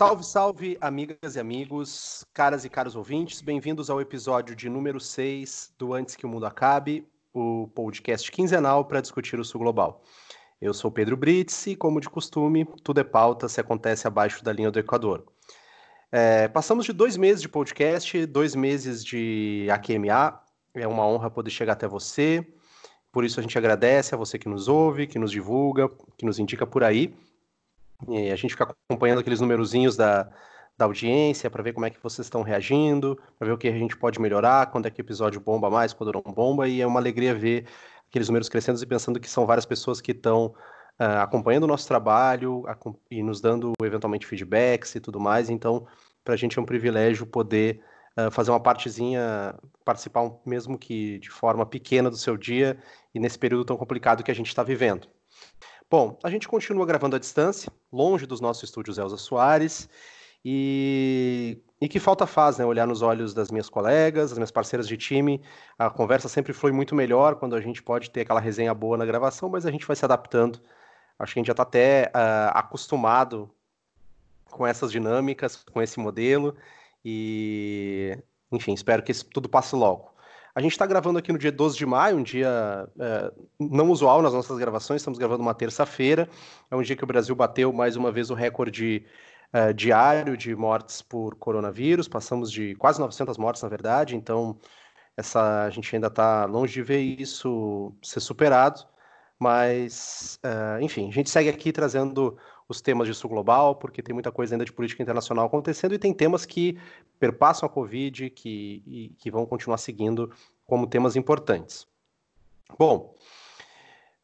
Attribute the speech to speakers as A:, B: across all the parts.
A: Salve, salve, amigas e amigos, caras e caros ouvintes, bem-vindos ao episódio de número 6 do Antes que o Mundo Acabe, o podcast quinzenal para discutir o Sul Global. Eu sou Pedro Brits e, como de costume, tudo é pauta se acontece abaixo da linha do Equador. É, passamos de dois meses de podcast, dois meses de AQMA, é uma honra poder chegar até você, por isso a gente agradece a você que nos ouve, que nos divulga, que nos indica por aí. E a gente fica acompanhando aqueles numerozinhos da, da audiência para ver como é que vocês estão reagindo, para ver o que a gente pode melhorar, quando é que o episódio bomba mais, quando não bomba, e é uma alegria ver aqueles números crescendo e pensando que são várias pessoas que estão uh, acompanhando o nosso trabalho e nos dando eventualmente feedbacks e tudo mais. Então, para a gente é um privilégio poder uh, fazer uma partezinha, participar um, mesmo que de forma pequena do seu dia e nesse período tão complicado que a gente está vivendo. Bom, a gente continua gravando à distância, longe dos nossos estúdios Elza Soares, e, e que falta faz, né? Olhar nos olhos das minhas colegas, das minhas parceiras de time. A conversa sempre foi muito melhor quando a gente pode ter aquela resenha boa na gravação, mas a gente vai se adaptando. Acho que a gente já está até uh, acostumado com essas dinâmicas, com esse modelo, e enfim, espero que isso tudo passe logo. A gente está gravando aqui no dia 12 de maio, um dia é, não usual nas nossas gravações, estamos gravando uma terça-feira. É um dia que o Brasil bateu mais uma vez o recorde é, diário de mortes por coronavírus, passamos de quase 900 mortes, na verdade, então essa, a gente ainda está longe de ver isso ser superado, mas, é, enfim, a gente segue aqui trazendo os temas de sul global, porque tem muita coisa ainda de política internacional acontecendo e tem temas que perpassam a Covid que, e, que vão continuar seguindo como temas importantes. Bom,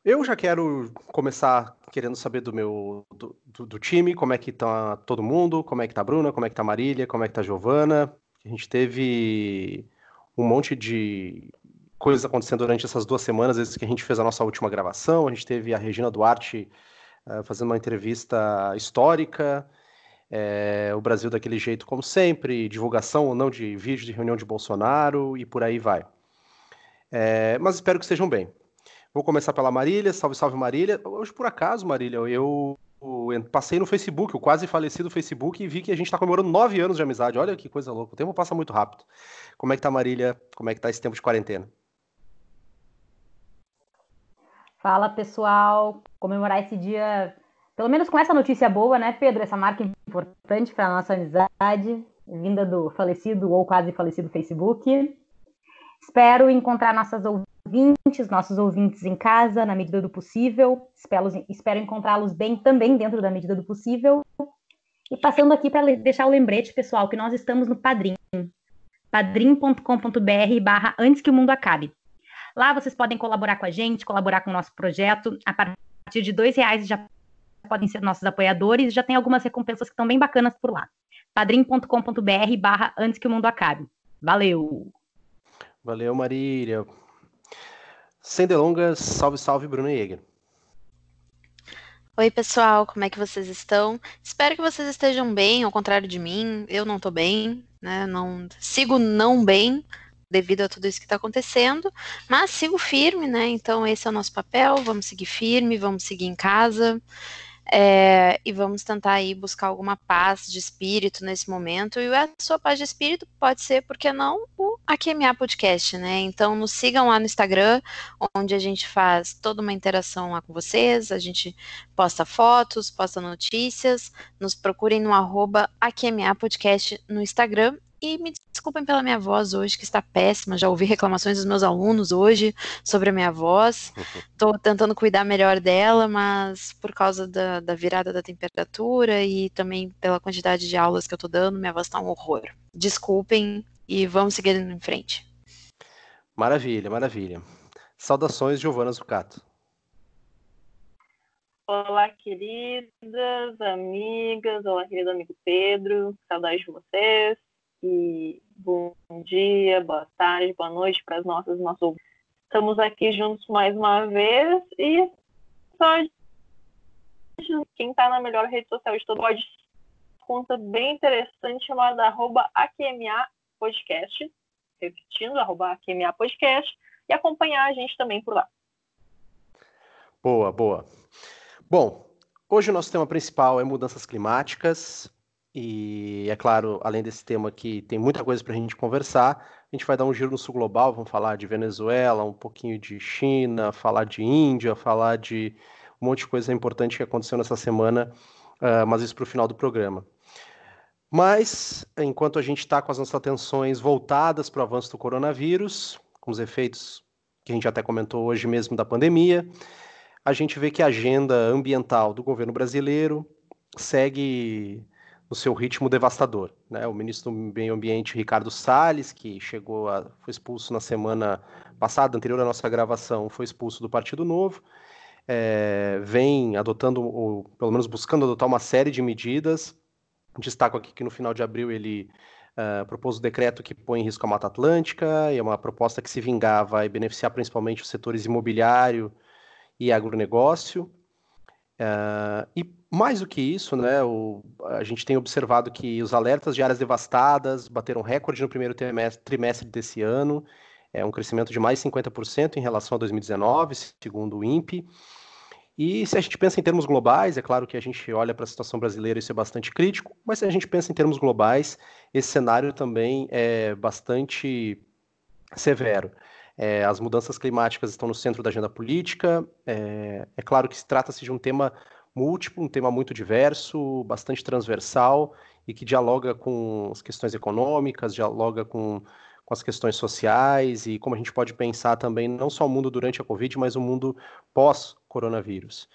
A: eu já quero começar querendo saber do meu do, do, do, time, como é que tá todo mundo, como é que tá a Bruna, como é que tá a Marília, como é que tá a Giovana. A gente teve um monte de coisas acontecendo durante essas duas semanas, desde que a gente fez a nossa última gravação. A gente teve a Regina Duarte fazendo uma entrevista histórica. É, o Brasil daquele jeito, como sempre, divulgação ou não de vídeo de reunião de Bolsonaro e por aí vai. É, mas espero que estejam bem. Vou começar pela Marília. Salve, salve Marília. Hoje, por acaso, Marília, eu, eu passei no Facebook, o quase falecido Facebook, e vi que a gente está comemorando nove anos de amizade. Olha que coisa louca. O tempo passa muito rápido. Como é que tá, Marília? Como é que tá esse tempo de quarentena?
B: Fala pessoal, comemorar esse dia, pelo menos com essa notícia boa, né, Pedro? Essa marca importante para a nossa amizade, vinda do falecido ou quase falecido Facebook. Espero encontrar nossas ouvintes, nossos ouvintes em casa, na medida do possível. Espero, espero encontrá-los bem também dentro da medida do possível. E passando aqui para deixar o lembrete, pessoal, que nós estamos no Padrim. padrim.com.br barra antes que o mundo acabe. Lá vocês podem colaborar com a gente, colaborar com o nosso projeto. A partir de dois reais já podem ser nossos apoiadores. Já tem algumas recompensas que estão bem bacanas por lá. padrim.com.br barra antes que o mundo acabe. Valeu!
A: Valeu, Marília. Sem delongas, salve, salve, Bruno Jäger.
C: Oi, pessoal, como é que vocês estão? Espero que vocês estejam bem, ao contrário de mim. Eu não tô bem, né? Não sigo não bem, devido a tudo isso que está acontecendo, mas sigo firme, né? Então esse é o nosso papel, vamos seguir firme, vamos seguir em casa. É, e vamos tentar aí buscar alguma paz de espírito nesse momento. E a sua paz de espírito pode ser, porque não, o AQMA Podcast, né? Então nos sigam lá no Instagram, onde a gente faz toda uma interação lá com vocês, a gente posta fotos, posta notícias, nos procurem no arroba AQMA Podcast no Instagram e me desculpem pela minha voz hoje, que está péssima. Já ouvi reclamações dos meus alunos hoje sobre a minha voz. Estou tentando cuidar melhor dela, mas por causa da, da virada da temperatura e também pela quantidade de aulas que eu estou dando, minha voz está um horror. Desculpem e vamos seguir em frente.
A: Maravilha, maravilha. Saudações, Giovana Zucato.
D: Olá, queridas, amigas. Olá, querido amigo Pedro. Saudades de vocês bom dia, boa tarde, boa noite para as nossas nossos. Estamos aqui juntos mais uma vez e só quem está na melhor rede social de todo pode conta bem interessante chamada arroba AQMA Podcast, repetindo, arroba AQMA Podcast, e acompanhar a gente também por lá.
A: Boa, boa. Bom, hoje o nosso tema principal é mudanças climáticas, E é claro, além desse tema aqui, tem muita coisa para a gente conversar. A gente vai dar um giro no sul global, vamos falar de Venezuela, um pouquinho de China, falar de Índia, falar de um monte de coisa importante que aconteceu nessa semana, uh, mas isso para o final do programa. Mas, enquanto a gente está com as nossas atenções voltadas para o avanço do coronavírus, com os efeitos que a gente até comentou hoje mesmo da pandemia, a gente vê que a agenda ambiental do governo brasileiro segue no seu ritmo devastador. Né? O ministro do Meio Ambiente, Ricardo Salles, que chegou a, foi expulso na semana passada, anterior à nossa gravação, foi expulso do Partido Novo, é, vem adotando, ou pelo menos buscando adotar uma série de medidas. Destaco aqui que no final de abril ele uh, propôs o um decreto que põe em risco a Mata Atlântica, e é uma proposta que, se vingar, vai beneficiar principalmente os setores imobiliário e agronegócio. Uh, e mais do que isso, né, o, a gente tem observado que os alertas de áreas devastadas bateram recorde no primeiro trimestre, trimestre desse ano, é um crescimento de mais 50% em relação a 2019, segundo o INPE. E se a gente pensa em termos globais, é claro que a gente olha para a situação brasileira e isso é bastante crítico, mas se a gente pensa em termos globais, esse cenário também é bastante severo. É, as mudanças climáticas estão no centro da agenda política. É, é claro que se trata-se de um tema múltiplo, um tema muito diverso, bastante transversal e que dialoga com as questões econômicas, dialoga com, com as questões sociais e como a gente pode pensar também não só o mundo durante a Covid, mas o mundo pós-coronavírus.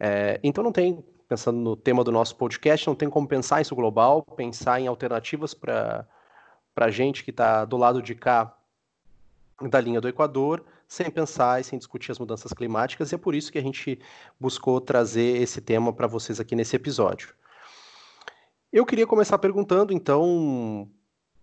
A: É, então não tem, pensando no tema do nosso podcast, não tem como pensar isso global, pensar em alternativas para a gente que está do lado de cá da linha do Equador, sem pensar e sem discutir as mudanças climáticas, e é por isso que a gente buscou trazer esse tema para vocês aqui nesse episódio. Eu queria começar perguntando, então, uh,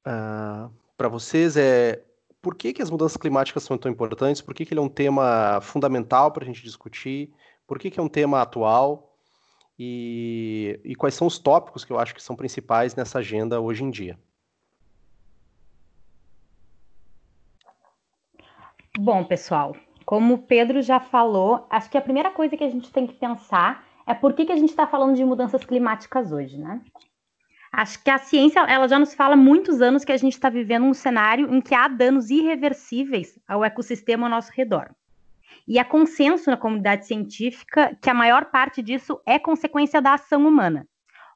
A: ah, para vocês, é por que, que as mudanças climáticas são tão importantes? Por que, que ele é um tema fundamental para a gente discutir? Por que, que é um tema atual? E, e quais são os tópicos que eu acho que são principais nessa agenda hoje em dia?
B: Bom, pessoal, como o Pedro já falou, acho que a primeira coisa que a gente tem que pensar é por que, que a gente está falando de mudanças climáticas hoje, né? Acho que a ciência ela já nos fala há muitos anos que a gente está vivendo um cenário em que há danos irreversíveis ao ecossistema ao nosso redor. E há consenso na comunidade científica que a maior parte disso é consequência da ação humana.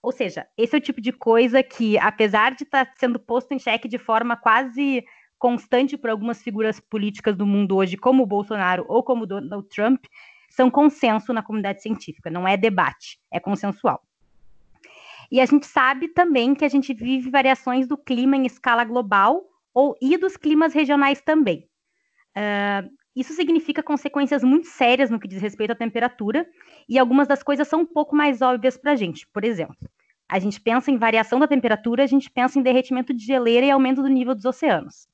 B: Ou seja, esse é o tipo de coisa que, apesar de estar tá sendo posto em xeque de forma quase constante por algumas figuras políticas do mundo hoje, como o Bolsonaro ou como o Donald Trump, são consenso na comunidade científica, não é debate, é consensual. E a gente sabe também que a gente vive variações do clima em escala global ou e dos climas regionais também. Uh, isso significa consequências muito sérias no que diz respeito à temperatura, e algumas das coisas são um pouco mais óbvias para a gente. Por exemplo, a gente pensa em variação da temperatura, a gente pensa em derretimento de geleira e aumento do nível dos oceanos.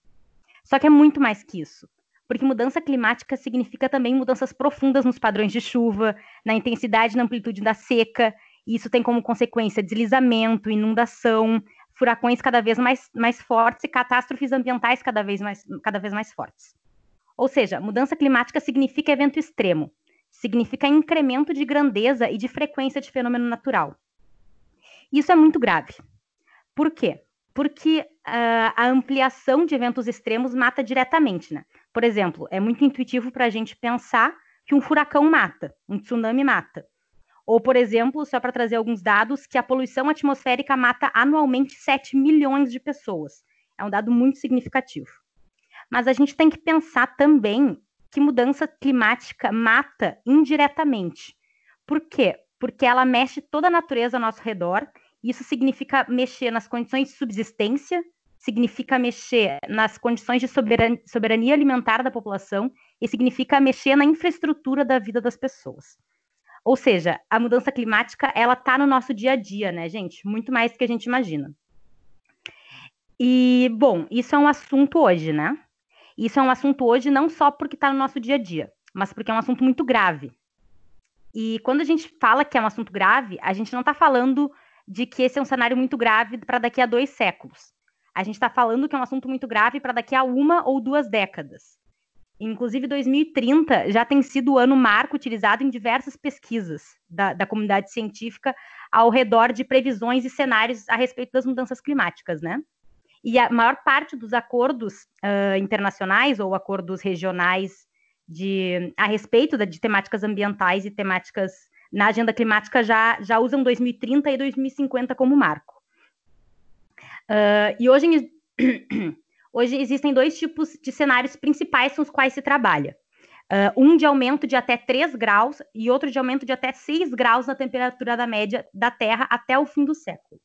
B: Só que é muito mais que isso. Porque mudança climática significa também mudanças profundas nos padrões de chuva, na intensidade e na amplitude da seca. E isso tem como consequência deslizamento, inundação, furacões cada vez mais, mais fortes e catástrofes ambientais cada vez, mais, cada vez mais fortes. Ou seja, mudança climática significa evento extremo, significa incremento de grandeza e de frequência de fenômeno natural. Isso é muito grave. Por quê? Porque uh, a ampliação de eventos extremos mata diretamente, né? Por exemplo, é muito intuitivo para a gente pensar que um furacão mata, um tsunami mata. Ou, por exemplo, só para trazer alguns dados, que a poluição atmosférica mata anualmente 7 milhões de pessoas. É um dado muito significativo. Mas a gente tem que pensar também que mudança climática mata indiretamente. Por quê? Porque ela mexe toda a natureza ao nosso redor isso significa mexer nas condições de subsistência, significa mexer nas condições de soberania alimentar da população e significa mexer na infraestrutura da vida das pessoas. Ou seja, a mudança climática, ela tá no nosso dia a dia, né, gente? Muito mais do que a gente imagina. E, bom, isso é um assunto hoje, né? Isso é um assunto hoje não só porque está no nosso dia a dia, mas porque é um assunto muito grave. E quando a gente fala que é um assunto grave, a gente não está falando de que esse é um cenário muito grave para daqui a dois séculos. A gente está falando que é um assunto muito grave para daqui a uma ou duas décadas. Inclusive, 2030 já tem sido o ano marco utilizado em diversas pesquisas da, da, comunidade científica ao redor de previsões e cenários a respeito das mudanças climáticas, né? E a maior parte dos acordos uh, internacionais ou acordos regionais de, a respeito de temáticas ambientais e temáticas na agenda climática já, já usam 2030 e 2050 como marco. Uh, e hoje, hoje existem dois tipos de cenários principais com os quais se trabalha. Uh, um de aumento de até 3 graus e outro de aumento de até 6 graus na temperatura da média da Terra até o fim do século.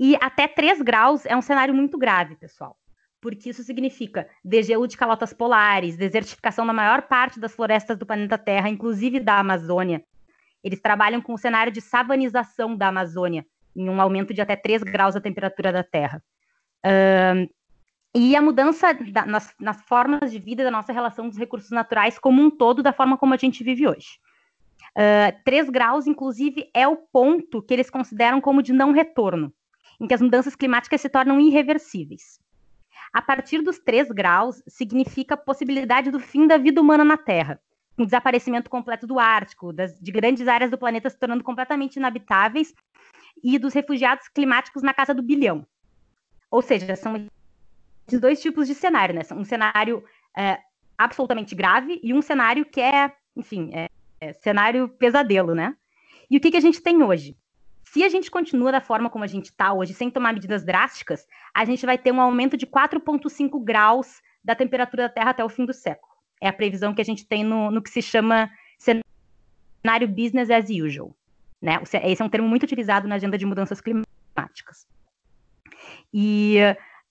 B: E até 3 graus é um cenário muito grave, pessoal porque isso significa degelo de calotas polares, desertificação da maior parte das florestas do planeta Terra, inclusive da Amazônia. Eles trabalham com o cenário de savanização da Amazônia, em um aumento de até 3 graus da temperatura da Terra. Uh, e a mudança da, nas, nas, formas de vida da nossa relação com os recursos naturais como um todo, da forma como a gente vive hoje. Uh, 3 graus, inclusive, é o ponto que eles consideram como de não retorno, em que as mudanças climáticas se tornam irreversíveis. A partir dos 3 graus, significa a possibilidade do fim da vida humana na Terra, o desaparecimento completo do Ártico, das, de grandes áreas do planeta se tornando completamente inabitáveis e dos refugiados climáticos na casa do bilhão. Ou seja, são esses dois tipos de cenário, né? Um cenário é, absolutamente grave e um cenário que é, enfim, é, é cenário pesadelo, né? E o que, que a gente tem hoje? Se a gente continua da forma como a gente está hoje, sem tomar medidas drásticas, a gente vai ter um aumento de 4,5 graus da temperatura da Terra até o fim do século. É a previsão que a gente tem no, no que se chama cenário business as usual. Né? Esse é um termo muito utilizado na agenda de mudanças climáticas. E,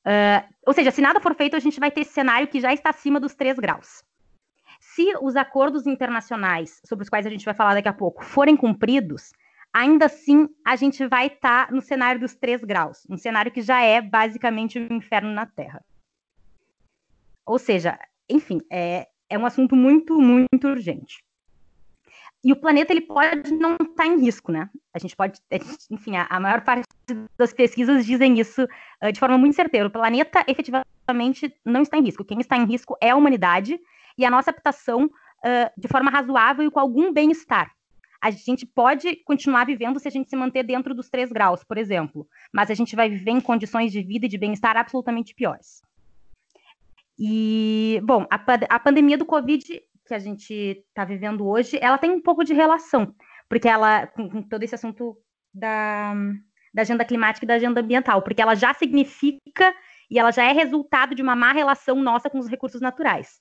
B: uh, ou seja, se nada for feito, a gente vai ter esse cenário que já está acima dos 3 graus. Se os acordos internacionais, sobre os quais a gente vai falar daqui a pouco, forem cumpridos, ainda assim a gente vai estar tá no cenário dos 3 graus, um cenário que já é basicamente o um inferno na Terra. Ou seja, enfim, é, é um assunto muito, muito urgente. E o planeta ele pode não estar tá em risco, né? A gente pode, enfim, a, a maior parte das pesquisas dizem isso uh, de forma muito certeira. O planeta efetivamente não está em risco. Quem está em risco é a humanidade e a nossa habitação uh, de forma razoável e com algum bem-estar a gente pode continuar vivendo se a gente se manter dentro dos 3 graus, por exemplo, mas a gente vai viver em condições de vida e de bem-estar absolutamente piores. E, bom, a, a pandemia do Covid que a gente está vivendo hoje, ela tem um pouco de relação, porque ela, com, com todo esse assunto da, da agenda climática e da agenda ambiental, porque ela já significa e ela já é resultado de uma má relação nossa com os recursos naturais.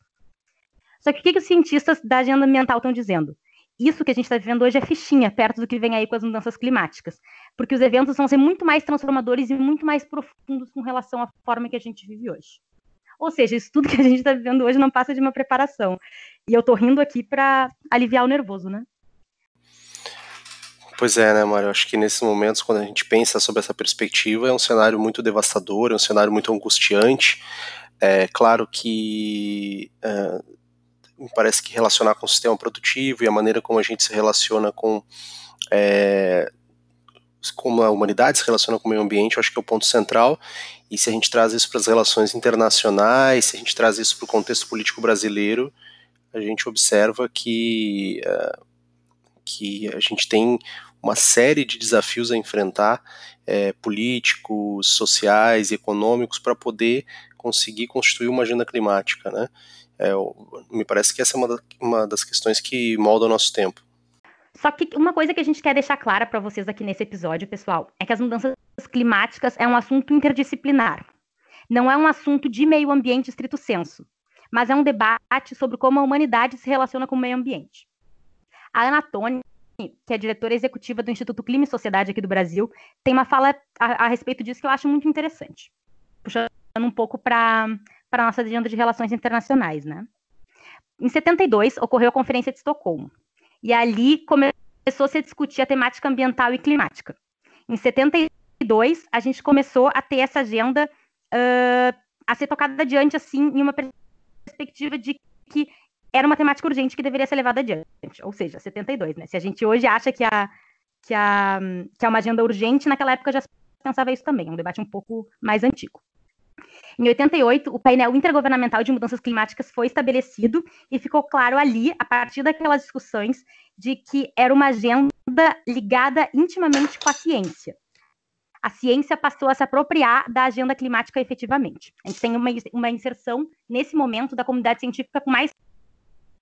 B: Só que o que, que os cientistas da agenda ambiental estão dizendo? isso que a gente está vivendo hoje é fichinha, perto do que vem aí com as mudanças climáticas. Porque os eventos vão ser muito mais transformadores e muito mais profundos com relação à forma que a gente vive hoje. Ou seja, isso tudo que a gente está vivendo hoje não passa de uma preparação. E eu estou rindo aqui para aliviar o nervoso, né?
A: Pois é, né, Mário? Acho que nesses momentos, quando a gente pensa sobre essa perspectiva, é um cenário muito devastador, é um cenário muito angustiante. É claro que é, me parece que relacionar com o sistema produtivo e a maneira como a gente se relaciona com é, como a humanidade se relaciona com o meio ambiente, eu acho que é o ponto central. E se a gente traz isso para as relações internacionais, se a gente traz isso para o contexto político brasileiro, a gente observa que, uh, que a gente tem uma série de desafios a enfrentar, é, políticos, sociais e econômicos, para poder conseguir constituir uma agenda climática. Né? É, me parece que essa é uma, uma das questões que molda o nosso tempo.
B: Só que uma coisa que a gente quer deixar clara para vocês aqui nesse episódio, pessoal, é que as mudanças climáticas é um assunto interdisciplinar. Não é um assunto de meio ambiente estrito senso, mas é um debate sobre como a humanidade se relaciona com o meio ambiente. A Ana Toni, que é diretora executiva do Instituto Clima e Sociedade aqui do Brasil, tem uma fala a, a respeito disso que eu acho muito interessante. Puxando um pouco para a nossa agenda de relações internacionais, né? Em 72, ocorreu a Conferência de Estocolmo. E ali começou-se a discutir a temática ambiental e climática. Em 72, a gente começou a ter essa agenda uh, a ser tocada adiante, assim, em uma perspectiva de que era uma temática urgente que deveria ser levada adiante. Ou seja, 72, né? Se a gente hoje acha que, a, que, a, que é uma agenda urgente, naquela época já pensava isso também, um debate um pouco mais antigo. Em 88, o painel intergovernamental de mudanças climáticas foi estabelecido e ficou claro ali, a partir daquelas discussões, de que era uma agenda ligada intimamente com a ciência. A ciência passou a se apropriar da agenda climática efetivamente. A gente tem uma, uma inserção, nesse momento, da comunidade científica com mais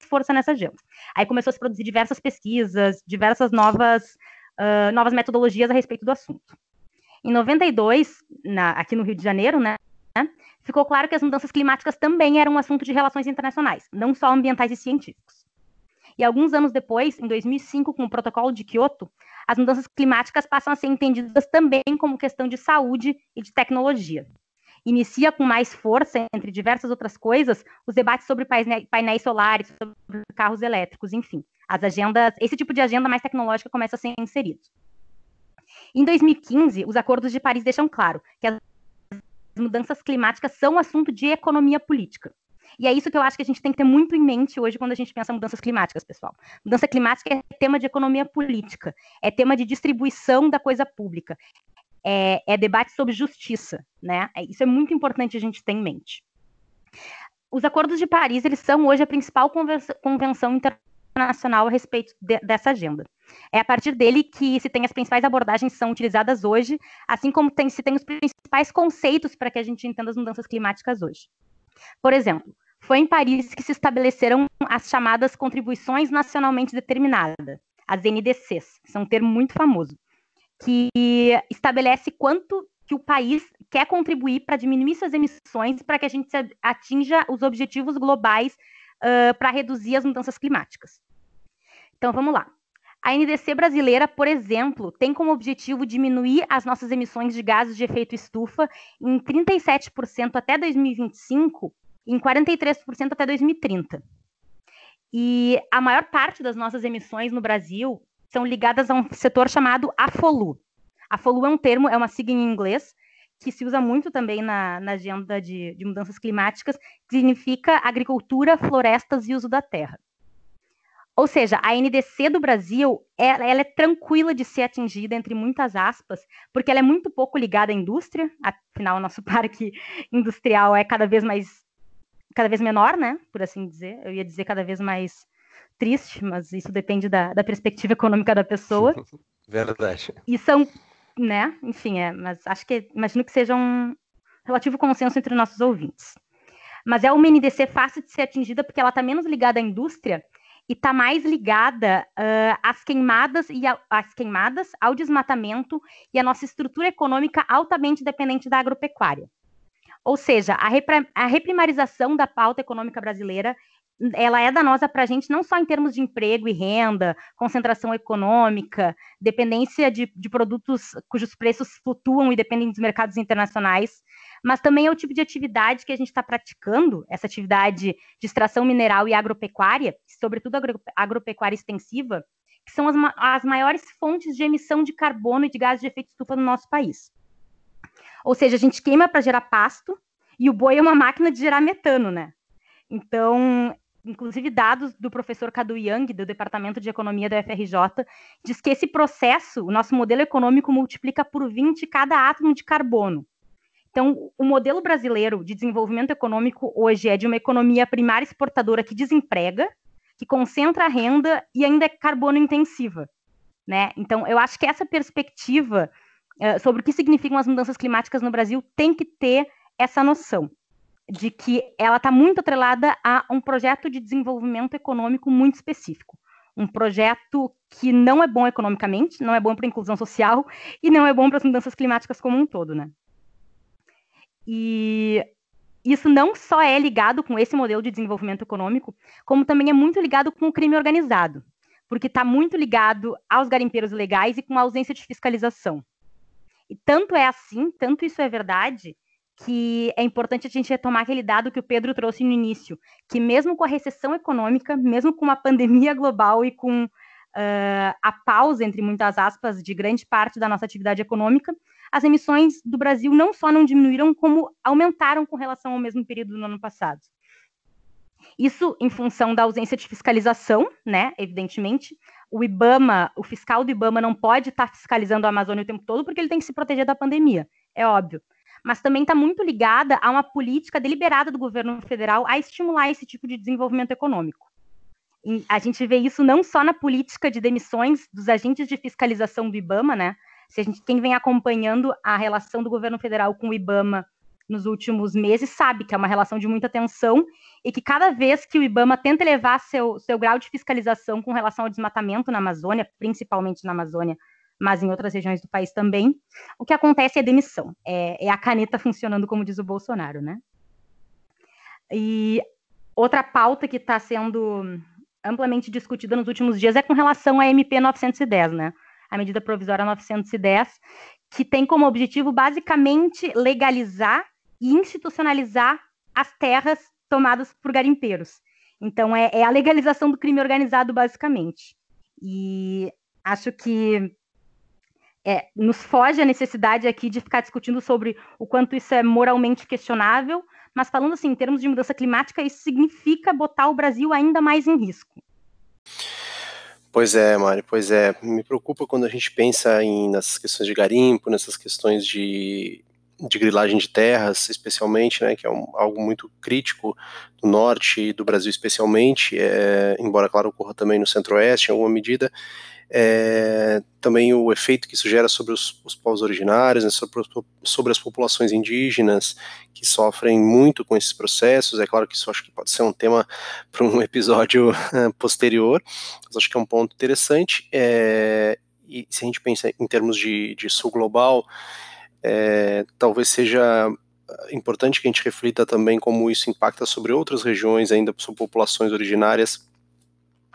B: força nessa agenda. Aí começou a se produzir diversas pesquisas, diversas novas, uh, novas metodologias a respeito do assunto. Em 92, na, aqui no Rio de Janeiro, né, ficou claro que as mudanças climáticas também eram um assunto de relações internacionais, não só ambientais e científicos. E alguns anos depois, em 2005, com o Protocolo de Kyoto, as mudanças climáticas passam a ser entendidas também como questão de saúde e de tecnologia. Inicia com mais força, entre diversas outras coisas, os debates sobre painéis solares, sobre carros elétricos, enfim. As agendas, esse tipo de agenda mais tecnológica começa a ser inserido. Em 2015, os acordos de Paris deixam claro que as mudanças climáticas são assunto de economia política. E é isso que eu acho que a gente tem que ter muito em mente hoje quando a gente pensa em mudanças climáticas, pessoal. Mudança climática é tema de economia política, é tema de distribuição da coisa pública, é, é debate sobre justiça, né? É, isso é muito importante a gente ter em mente. Os acordos de Paris, eles são hoje a principal convenção internacional a respeito de, dessa agenda. É a partir dele que se tem as principais abordagens que são utilizadas hoje, assim como tem, se tem os principais conceitos para que a gente entenda as mudanças climáticas hoje. Por exemplo, foi em Paris que se estabeleceram as chamadas contribuições nacionalmente determinadas, as NDCs, são um termo muito famoso, que estabelece quanto que o país quer contribuir para diminuir suas emissões para que a gente atinja os objetivos globais uh, para reduzir as mudanças climáticas. Então vamos lá. A NDC brasileira, por exemplo, tem como objetivo diminuir as nossas emissões de gases de efeito estufa em 37% até 2025 em 43% até 2030. E a maior parte das nossas emissões no Brasil são ligadas a um setor chamado AFOLU. AFOLU é um termo, é uma sigla em inglês, que se usa muito também na, na agenda de, de mudanças climáticas, que significa agricultura, florestas e uso da terra. Ou seja, a NDC do Brasil, ela, ela, é tranquila de ser atingida, entre muitas aspas, porque ela é muito pouco ligada à indústria, afinal, o nosso parque industrial é cada vez mais cada vez menor, né? Por assim dizer. Eu ia dizer cada vez mais triste, mas isso depende da, da perspectiva econômica da pessoa.
A: Verdade.
B: E são, né? Enfim, é, mas acho que imagino que seja um relativo consenso entre nossos ouvintes. Mas é uma NDC fácil de ser atingida porque ela está menos ligada à indústria e está mais ligada uh, às queimadas e a, às queimadas, ao desmatamento e à nossa estrutura econômica altamente dependente da agropecuária. Ou seja, a, a reprimarização da pauta econômica brasileira ela é danosa para a gente não só em termos de emprego e renda, concentração econômica, dependência de, de, produtos cujos preços flutuam e dependem dos mercados internacionais, mas também é o tipo de atividade que a gente está praticando, essa atividade de extração mineral e agropecuária, sobretudo agro, agropecuária extensiva, que são as, as maiores fontes de emissão de carbono e de gases de efeito estufa no nosso país. Ou seja, a gente queima para gerar pasto e o boi é uma máquina de gerar metano, né? Então, inclusive dados do professor Cadu Yang, do Departamento de Economia da UFRJ, diz que esse processo, o nosso modelo econômico multiplica por 20 cada átomo de carbono. Então, o modelo brasileiro de desenvolvimento econômico hoje é de uma economia primária exportadora que desemprega, que concentra a renda e ainda é carbono intensiva. Né? Então, eu acho que essa perspectiva eh, sobre o que significam as mudanças climáticas no Brasil tem que ter essa noção de que ela está muito atrelada a um projeto de desenvolvimento econômico muito específico. Um projeto que não é bom economicamente, não é bom para a inclusão social e não é bom para as mudanças climáticas como um todo, né? E isso não só é ligado com esse modelo de desenvolvimento econômico, como também é muito ligado com o crime organizado, porque está muito ligado aos garimpeiros legais e com a ausência de fiscalização. E tanto é assim, tanto isso é verdade, que é importante a gente retomar aquele dado que o Pedro trouxe no início, que mesmo com a recessão econômica, mesmo com uma pandemia global e com uh, a pausa, entre muitas aspas, de grande parte da nossa atividade econômica, as emissões do Brasil não só não diminuíram, como aumentaram com relação ao mesmo período do ano passado. Isso em função da ausência de fiscalização, né? Evidentemente, o IBAMA, o fiscal do IBAMA não pode estar fiscalizando a Amazônia o tempo todo porque ele tem que se proteger da pandemia, é óbvio. mas também está muito ligada a uma política deliberada do governo federal a estimular esse tipo de desenvolvimento econômico. E a gente vê isso não só na política de demissões dos agentes de fiscalização do IBAMA, né? Se a gente, quem vem acompanhando a relação do governo federal com o IBAMA nos últimos meses sabe que é uma relação de muita tensão e que cada vez que o IBAMA tenta elevar seu, seu grau de fiscalização com relação ao desmatamento na Amazônia, principalmente na Amazônia, mas em outras regiões do país também, o que acontece é demissão. É, é a caneta funcionando, como diz o Bolsonaro, né? E outra pauta que está sendo amplamente discutida nos últimos dias é com relação à MP 910, né? A medida provisória 910, que tem como objetivo basicamente legalizar e institucionalizar as terras tomadas por garimpeiros. Então, é, é a legalização do crime organizado, basicamente. E acho que é, nos foge a necessidade aqui de ficar discutindo sobre o quanto isso é moralmente questionável, mas falando assim, em termos de mudança climática, isso significa botar o Brasil ainda mais em risco.
A: Pois é, Mari, pois é. Me preocupa quando a gente pensa em, nessas questões de garimpo, nessas questões de de grilagem de terras, especialmente, né, que é um, algo muito crítico no norte do Brasil, especialmente, é, embora, claro, ocorra também no centro-oeste, em alguma medida, é, também o efeito que isso gera sobre os, os povos originários, né, sobre, sobre, as populações indígenas que sofrem muito com esses processos. É claro que isso acho que pode ser um tema para um episódio posterior, mas acho que é um ponto interessante. É, e se a gente pensa em termos de, de sul global, é, talvez seja importante que a gente reflita também como isso impacta sobre outras regiões, ainda sobre populações originárias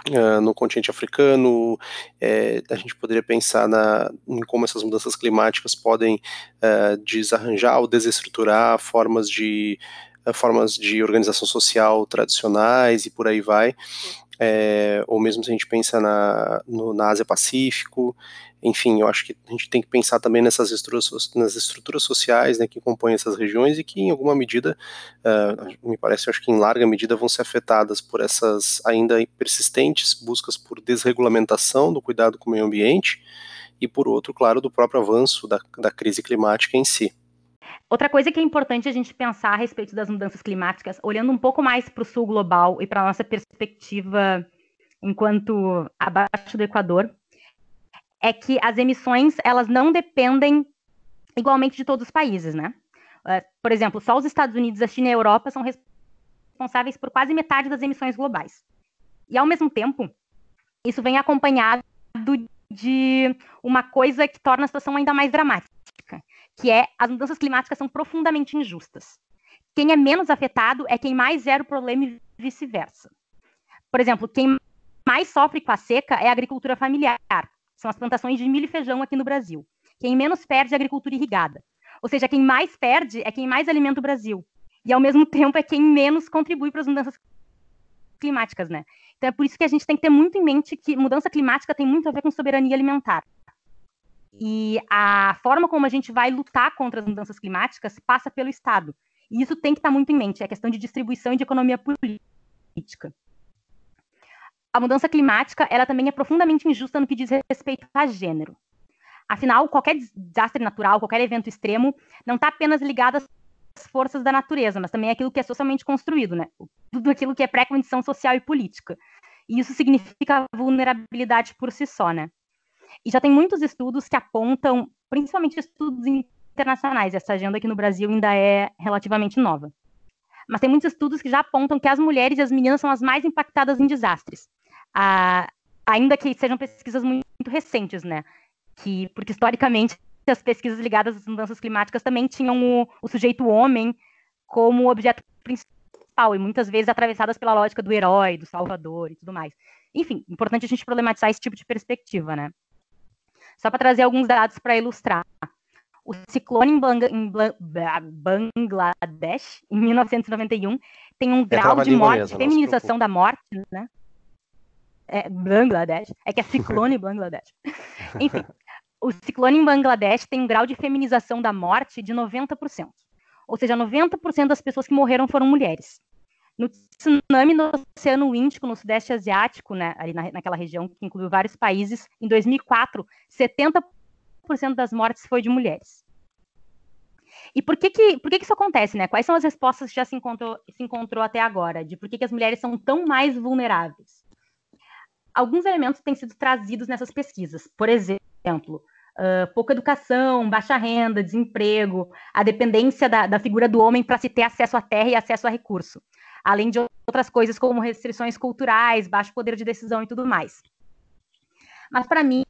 A: uh, no continente africano. É, a gente poderia pensar na, em como essas mudanças climáticas podem uh, desarranjar ou desestruturar formas de uh, formas de organização social tradicionais e por aí vai. É, ou mesmo se a gente pensa na, no, na Ásia Pacífico, enfim, eu acho que a gente tem que pensar também nessas estruturas, nas estruturas sociais né, que compõem essas regiões e que, em alguma medida, uh, me parece, acho que em larga medida, vão ser afetadas por essas ainda persistentes buscas por desregulamentação do cuidado com o meio ambiente e, por outro, claro, do próprio avanço da, da crise climática em si.
B: Outra coisa que é importante a gente pensar a respeito das mudanças climáticas, olhando um pouco mais para o sul global e para a nossa perspectiva enquanto abaixo do Equador, é que as emissões elas não dependem igualmente de todos os países, né? Uh, por exemplo, só os Estados Unidos, a China e a Europa são responsáveis por quase metade das emissões globais. E ao mesmo tempo, isso vem acompanhado de uma coisa que torna a situação ainda mais dramática, que é as mudanças climáticas são profundamente injustas. Quem é menos afetado é quem mais gera o problema e vice-versa. Por exemplo, quem mais sofre com a seca é a agricultura familiar, são as plantações de milho e feijão aqui no Brasil. Quem menos perde é a agricultura irrigada. Ou seja, quem mais perde é quem mais alimenta o Brasil. E, ao mesmo tempo, é quem menos contribui para as mudanças climáticas, né? Então, é por isso que a gente tem que ter muito em mente que mudança climática tem muito a ver com soberania alimentar. E a forma como a gente vai lutar contra as mudanças climáticas passa pelo Estado. E isso tem que estar muito em mente, é questão de distribuição e de economia política a mudança climática ela também é profundamente injusta no que diz respeito a gênero. Afinal, qualquer desastre natural, qualquer evento extremo, não está apenas ligado às forças da natureza, mas também aquilo que é socialmente construído, né? Tudo aquilo que é pré-condição social e política. E isso significa vulnerabilidade por si só, né? E já tem muitos estudos que apontam, principalmente estudos internacionais, essa agenda aqui no Brasil ainda é relativamente nova. Mas tem muitos estudos que já apontam que as mulheres e as meninas são as mais impactadas em desastres ainda que sejam pesquisas muito, muito recentes, né? Que, porque historicamente as pesquisas ligadas às mudanças climáticas também tinham o, o sujeito homem como objeto principal, e muitas vezes atravessadas pela lógica do herói, do salvador e tudo mais. Enfim, importante a gente problematizar esse tipo de perspectiva, né? Só para trazer alguns dados para ilustrar. O ciclone em, Bang em Bangladesh, em 1991, tem um é grau de morte, mesmo, feminização da morte, né? É, Bangladesh, é que é ciclone Bangladesh. Enfim, o ciclone em Bangladesh tem um grau de feminização da morte de 90%. Ou seja, 90% das pessoas que morreram foram mulheres. No tsunami no Oceano Índico, no Sudeste Asiático, né, ali na, naquela região que incluiu vários países, em 2004, 70% das mortes foi de mulheres. E por que que, por que que isso acontece, né? Quais são as respostas que já se encontrou, se encontrou até agora, de por que, que as mulheres são tão mais vulneráveis? Alguns elementos têm sido trazidos nessas pesquisas. Por exemplo, uh, pouca educação, baixa renda, desemprego, a dependência da, da figura do homem para se ter acesso à terra e acesso a recurso, além de outras coisas como restrições culturais, baixo poder de decisão e tudo mais. Mas para mim,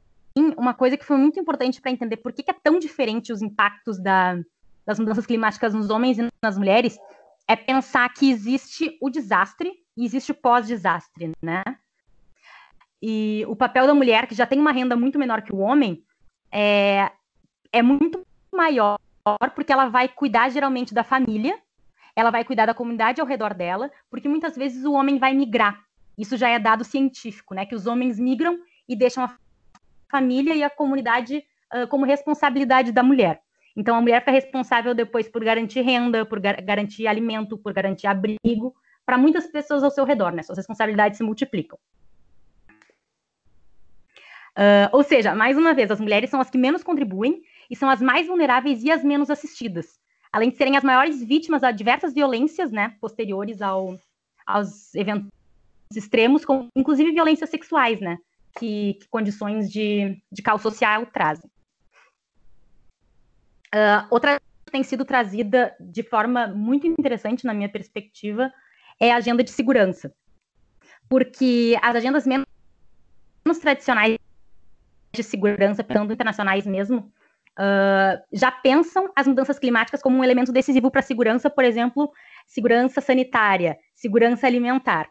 B: uma coisa que foi muito importante para entender por que, que, é tão diferente os impactos da, das mudanças climáticas nos homens e nas mulheres é pensar que existe o desastre e existe o pós-desastre, né? E o papel da mulher, que já tem uma renda muito menor que o homem, é, é muito maior, porque ela vai cuidar geralmente da família, ela vai cuidar da comunidade ao redor dela, porque muitas vezes o homem vai migrar. Isso já é dado científico, né? Que os homens migram e deixam a família e a comunidade uh, como responsabilidade da mulher. Então, a mulher fica responsável depois por garantir renda, por gar garantir alimento, por garantir abrigo para muitas pessoas ao seu redor, né? Suas responsabilidades se multiplicam. Uh, ou seja, mais uma vez, as mulheres são as que menos contribuem e são as mais vulneráveis e as menos assistidas, além de serem as maiores vítimas a diversas violências, né, posteriores ao, aos eventos extremos, como, inclusive violências sexuais, né, que, que condições de, de caos social trazem. Uh, outra tem sido trazida de forma muito interessante, na minha perspectiva, é a agenda de segurança. Porque as agendas menos tradicionais de segurança, tanto internacionais mesmo, uh, já pensam as mudanças climáticas como um elemento decisivo para a segurança, por exemplo, segurança sanitária, segurança alimentar.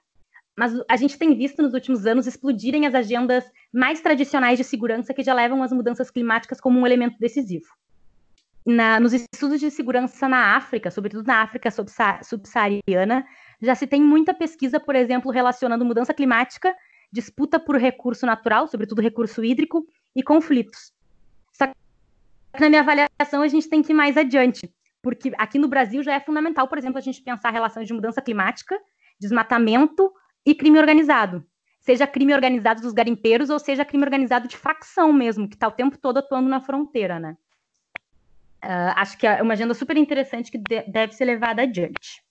B: Mas a gente tem visto nos últimos anos explodirem as agendas mais tradicionais de segurança que já levam as mudanças climáticas como um elemento decisivo. Na, nos estudos de segurança na África, sobretudo na África subsaariana, já se tem muita pesquisa, por exemplo, relacionando mudança climática disputa por recurso natural, sobretudo recurso hídrico, e conflitos. Só que na minha avaliação a gente tem que ir mais adiante, porque aqui no Brasil já é fundamental, por exemplo, a gente pensar relações de mudança climática, desmatamento e crime organizado. Seja crime organizado dos garimpeiros ou seja crime organizado de facção mesmo, que está o tempo todo atuando na fronteira, né? Uh, acho que é uma agenda super interessante que de deve ser levada adiante.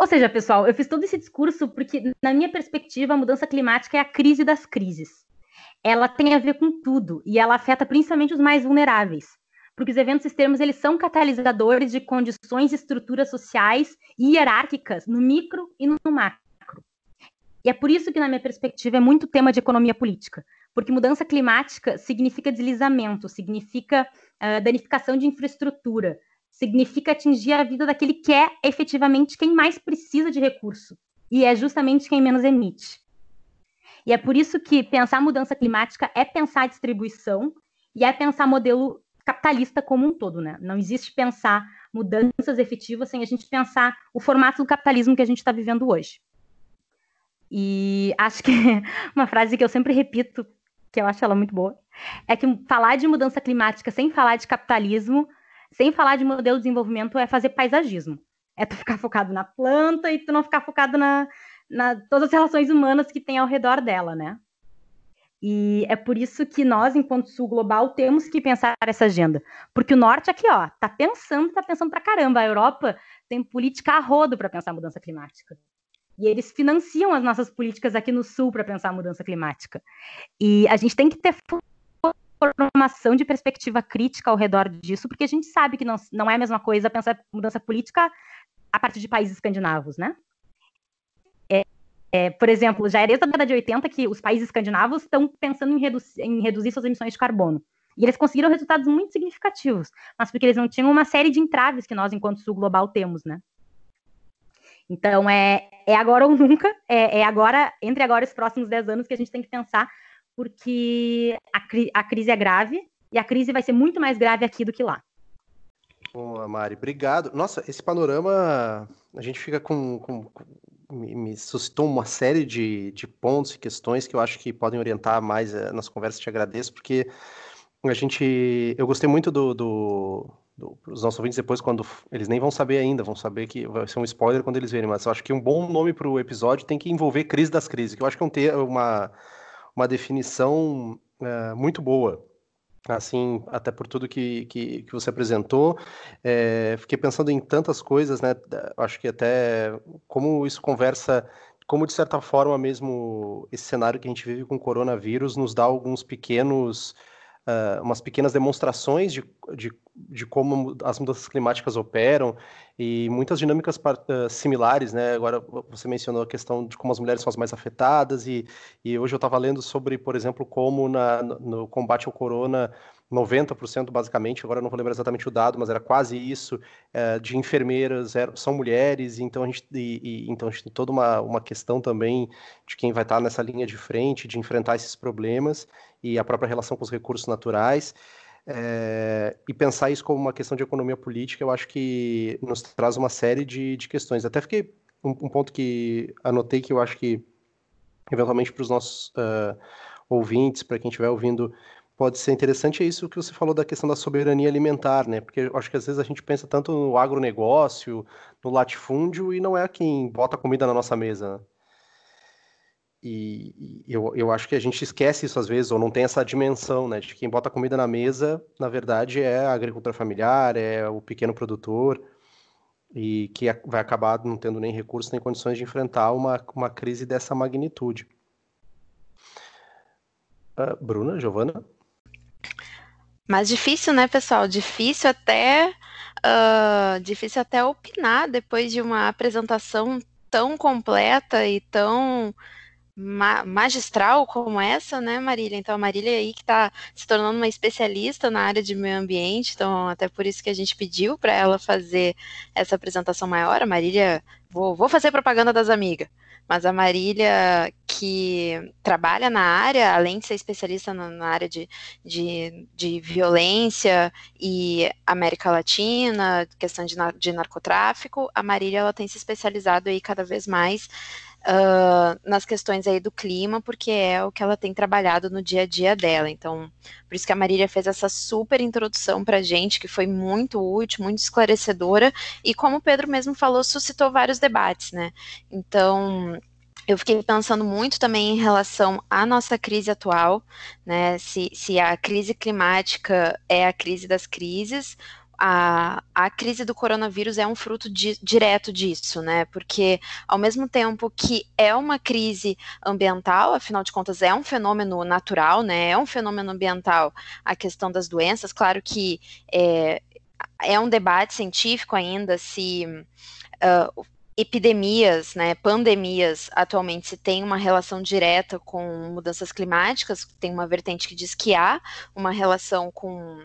B: Ou seja, pessoal, eu fiz todo esse discurso porque, na minha perspectiva, a mudança climática é a crise das crises. Ela tem a ver com tudo e ela afeta principalmente os mais vulneráveis, porque os eventos extremos eles são catalisadores de condições e estruturas sociais e hierárquicas no micro e no macro. E é por isso que, na minha perspectiva, é muito tema de economia política, porque mudança climática significa deslizamento, significa uh, danificação de infraestrutura, significa atingir a vida daquele que é efetivamente quem mais precisa de recurso e é justamente quem menos emite. E é por isso que pensar mudança climática é pensar distribuição e é pensar modelo capitalista como um todo, né? Não existe pensar mudanças efetivas sem a gente pensar o formato do capitalismo que a gente está vivendo hoje. E acho que uma frase que eu sempre repito, que eu acho ela muito boa, é que falar de mudança climática sem falar de capitalismo sem falar de modelo de desenvolvimento, é fazer paisagismo. É tu ficar focado na planta e tu não ficar focado na, na todas as relações humanas que tem ao redor dela, né? E é por isso que nós, enquanto Sul Global, temos que pensar essa agenda. Porque o Norte aqui, ó, tá pensando, tá pensando pra caramba. A Europa tem política a rodo para pensar a mudança climática. E eles financiam as nossas políticas aqui no Sul para pensar a mudança climática. E a gente tem que ter formação de perspectiva crítica ao redor disso, porque a gente sabe que não, não é a mesma coisa pensar mudança política a partir de países escandinavos, né? É, é, por exemplo, já é desde a década de 80 que os países escandinavos estão pensando em, em reduzir suas emissões de carbono. E eles conseguiram resultados muito significativos, mas porque eles não tinham uma série de entraves que nós, enquanto Sul Global, temos, né? Então, é, é agora ou nunca, é, é agora, entre agora e os próximos 10 anos, que a gente tem que pensar porque a, cri a crise é grave e a crise vai ser muito mais grave aqui do que lá.
A: Bom, Mari, obrigado. Nossa, esse panorama, a gente fica com. com, com me, me, suscitou uma série de, de pontos e questões que eu acho que podem orientar mais eh, nas conversas. Te agradeço, porque a gente. Eu gostei muito do, do, os nossos ouvintes depois, quando eles nem vão saber ainda, vão saber que vai ser um spoiler quando eles verem, mas eu acho que um bom nome para o episódio tem que envolver crise das crises, que eu acho que é um uma, uma definição uh, muito boa. assim, até por tudo que, que, que você apresentou. É, fiquei pensando em tantas coisas, né? Acho que até como isso conversa, como de certa forma mesmo esse cenário que a gente vive com o coronavírus nos dá alguns pequenos uh, umas pequenas demonstrações de, de, de, como as mudanças climáticas operam e muitas dinâmicas uh, similares, né? Agora você mencionou a questão de como as mulheres são as mais afetadas e, e hoje eu estava lendo sobre, por exemplo, como na, no combate ao corona 90% basicamente, agora não vou lembrar exatamente o dado, mas era quase isso, é, de enfermeiras são mulheres, então a gente, e, e, então a gente tem toda uma, uma questão também de quem vai estar nessa linha de frente, de enfrentar esses problemas, e a própria relação com os recursos naturais. É, e pensar isso como uma questão de economia política, eu acho que nos traz uma série de, de questões. Até fiquei um, um, ponto que anotei que eu acho que, eventualmente, para os nossos uh, ouvintes, para quem estiver ouvindo, pode ser interessante, é isso que você falou da questão da soberania alimentar, né? Porque eu acho que às vezes a gente pensa tanto no agronegócio, no latifúndio, e não é quem bota comida na nossa mesa. E eu, eu acho que a gente esquece isso às vezes, ou não tem essa dimensão, né? De quem bota comida na mesa, na verdade, é a agricultura familiar, é o pequeno produtor, e que vai acabar não tendo nem recursos nem condições de enfrentar uma, uma crise dessa magnitude. Uh, Bruna, Giovana?
C: Mas difícil, né, pessoal? Difícil até uh, difícil até opinar depois de uma apresentação tão completa e tão ma magistral como essa, né, Marília? Então, a Marília aí que está se tornando uma especialista na área de meio ambiente, então, até por isso que a gente pediu para ela fazer essa apresentação maior. A Marília, vou, vou fazer propaganda das amigas, mas a Marília, que trabalha na área, além de ser especialista na, na área de, de, de, violência e América Latina, questão de, de narcotráfico, a Marília ela tem se especializado aí cada vez mais nas questões aí do clima, porque é o que ela tem trabalhado no dia a dia dela. Então, por isso que a Marília fez essa super introdução para a gente, que foi muito útil, muito esclarecedora, e como o Pedro mesmo falou, suscitou vários debates, né? Então, eu fiquei pensando muito também em relação à nossa crise atual, né? Se, se a crise climática é a crise das crises, a, a crise do coronavírus é um fruto de, direto disso, né? Porque ao mesmo tempo que é uma crise ambiental, afinal de contas é um fenômeno natural, né? É um fenômeno ambiental a questão das doenças. Claro que é, é um debate científico ainda se uh, epidemias, né, pandemias, atualmente se tem uma relação direta com mudanças climáticas, tem uma vertente que diz que há uma relação com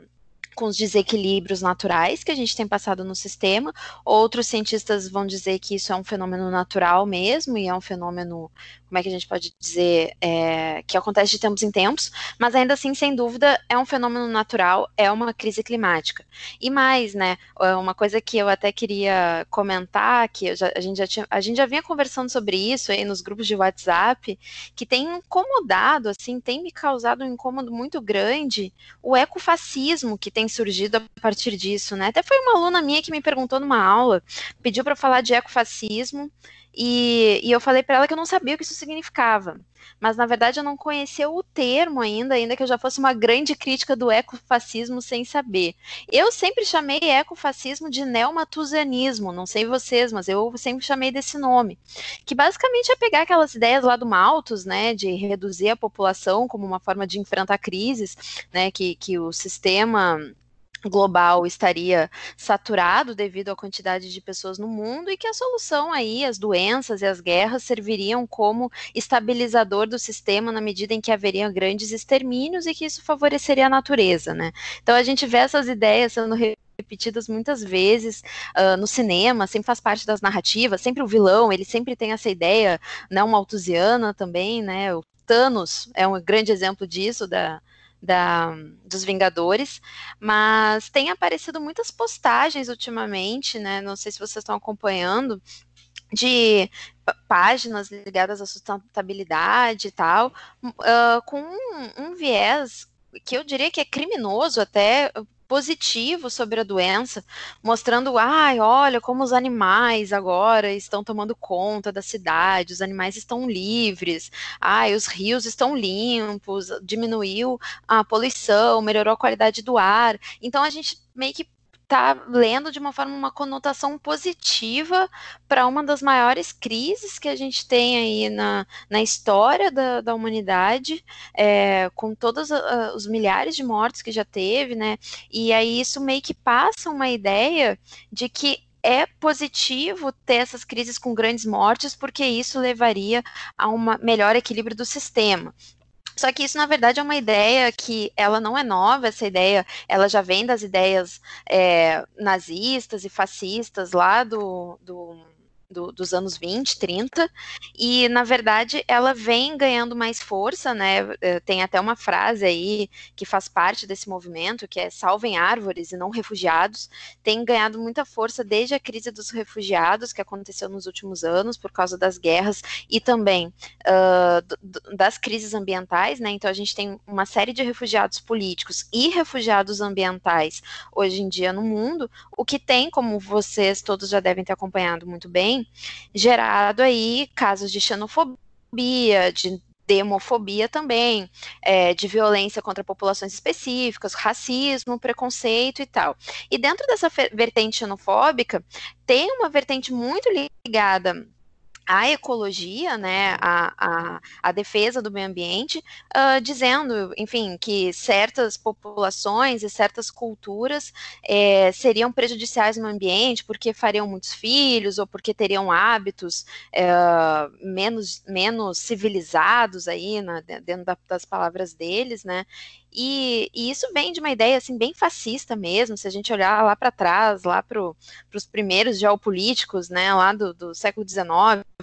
C: com os desequilíbrios naturais que a gente tem passado no sistema. Outros cientistas vão dizer que isso é um fenômeno natural mesmo, e é um fenômeno como é que a gente pode dizer, é, que acontece de tempos em tempos, mas ainda assim, sem dúvida, é um fenômeno natural, é uma crise climática. E mais, né, é uma coisa que eu até queria comentar, que já, a, gente já tinha, a gente já vinha conversando sobre isso aí nos grupos de WhatsApp, que tem incomodado, assim, tem me causado um incômodo muito grande o ecofascismo que tem surgido a partir disso, né? Até foi uma aluna minha que me perguntou numa aula, pediu para falar de ecofascismo, e, e eu falei para ela que eu não sabia o que isso significava. Mas na verdade eu não conhecia o termo ainda, ainda que eu já fosse uma grande crítica do ecofascismo sem saber. Eu sempre chamei ecofascismo de neomatusianismo, não sei vocês, mas eu sempre chamei desse nome. Que basicamente é pegar aquelas ideias lá do Malthus, né, de reduzir a população como uma forma de enfrentar crises, né, que, que o sistema global estaria saturado devido à quantidade de pessoas no mundo e que a solução aí, as doenças e as guerras serviriam como estabilizador do sistema na medida em que haveriam grandes extermínios e que isso favoreceria a natureza, né? Então a gente vê essas ideias sendo repetidas muitas vezes uh, no cinema, sempre faz parte das narrativas, sempre o vilão, ele sempre tem essa ideia não malthusiana também, né? O Thanos é um grande exemplo disso, da, da, dos Vingadores, mas tem aparecido muitas postagens ultimamente, né? Não sei se vocês estão acompanhando, de páginas ligadas à sustentabilidade e tal, uh, com um, um viés que eu diria que é criminoso até positivo sobre a doença, mostrando, ai, olha como os animais agora estão tomando conta da cidade, os animais estão livres, ai, os rios estão limpos, diminuiu a poluição, melhorou a qualidade do ar. Então a gente meio que está lendo de uma forma uma conotação positiva para uma das maiores crises que a gente tem aí na, na história da, da humanidade, é, com todos uh, os milhares de mortes que já teve, né? E aí isso meio que passa uma ideia de que é positivo ter essas crises com grandes mortes, porque isso levaria a um melhor equilíbrio do sistema. Só que isso, na verdade, é uma ideia que ela não é nova, essa ideia, ela já vem das ideias é, nazistas e fascistas lá do, do do, dos anos 20, 30, e na verdade ela vem ganhando mais força, né? Eh, tem até uma frase aí que faz parte desse movimento, que é salvem árvores e não refugiados, tem ganhado muita força desde a crise dos refugiados, que aconteceu nos últimos anos por causa das guerras e também uh, das crises ambientais, né? Então a gente tem uma série de refugiados políticos e refugiados ambientais hoje em dia no mundo, o que tem, como vocês todos já devem ter acompanhado muito bem, gerado aí casos de xenofobia, de demofobia também, é, de violência contra populações específicas, racismo, preconceito e tal. E dentro dessa vertente xenofóbica, tem uma vertente muito ligada a ecologia, né, a, a, a, defesa do meio ambiente, uh, dizendo, enfim, que certas populações e certas culturas é, seriam prejudiciais no ambiente porque fariam muitos filhos ou porque teriam hábitos é, menos, menos civilizados aí, na, dentro da, das palavras deles, né, e, e, isso vem de uma ideia assim bem fascista mesmo, se a gente olhar lá para trás, lá para os primeiros geopolíticos, né, lá do, do século XIX,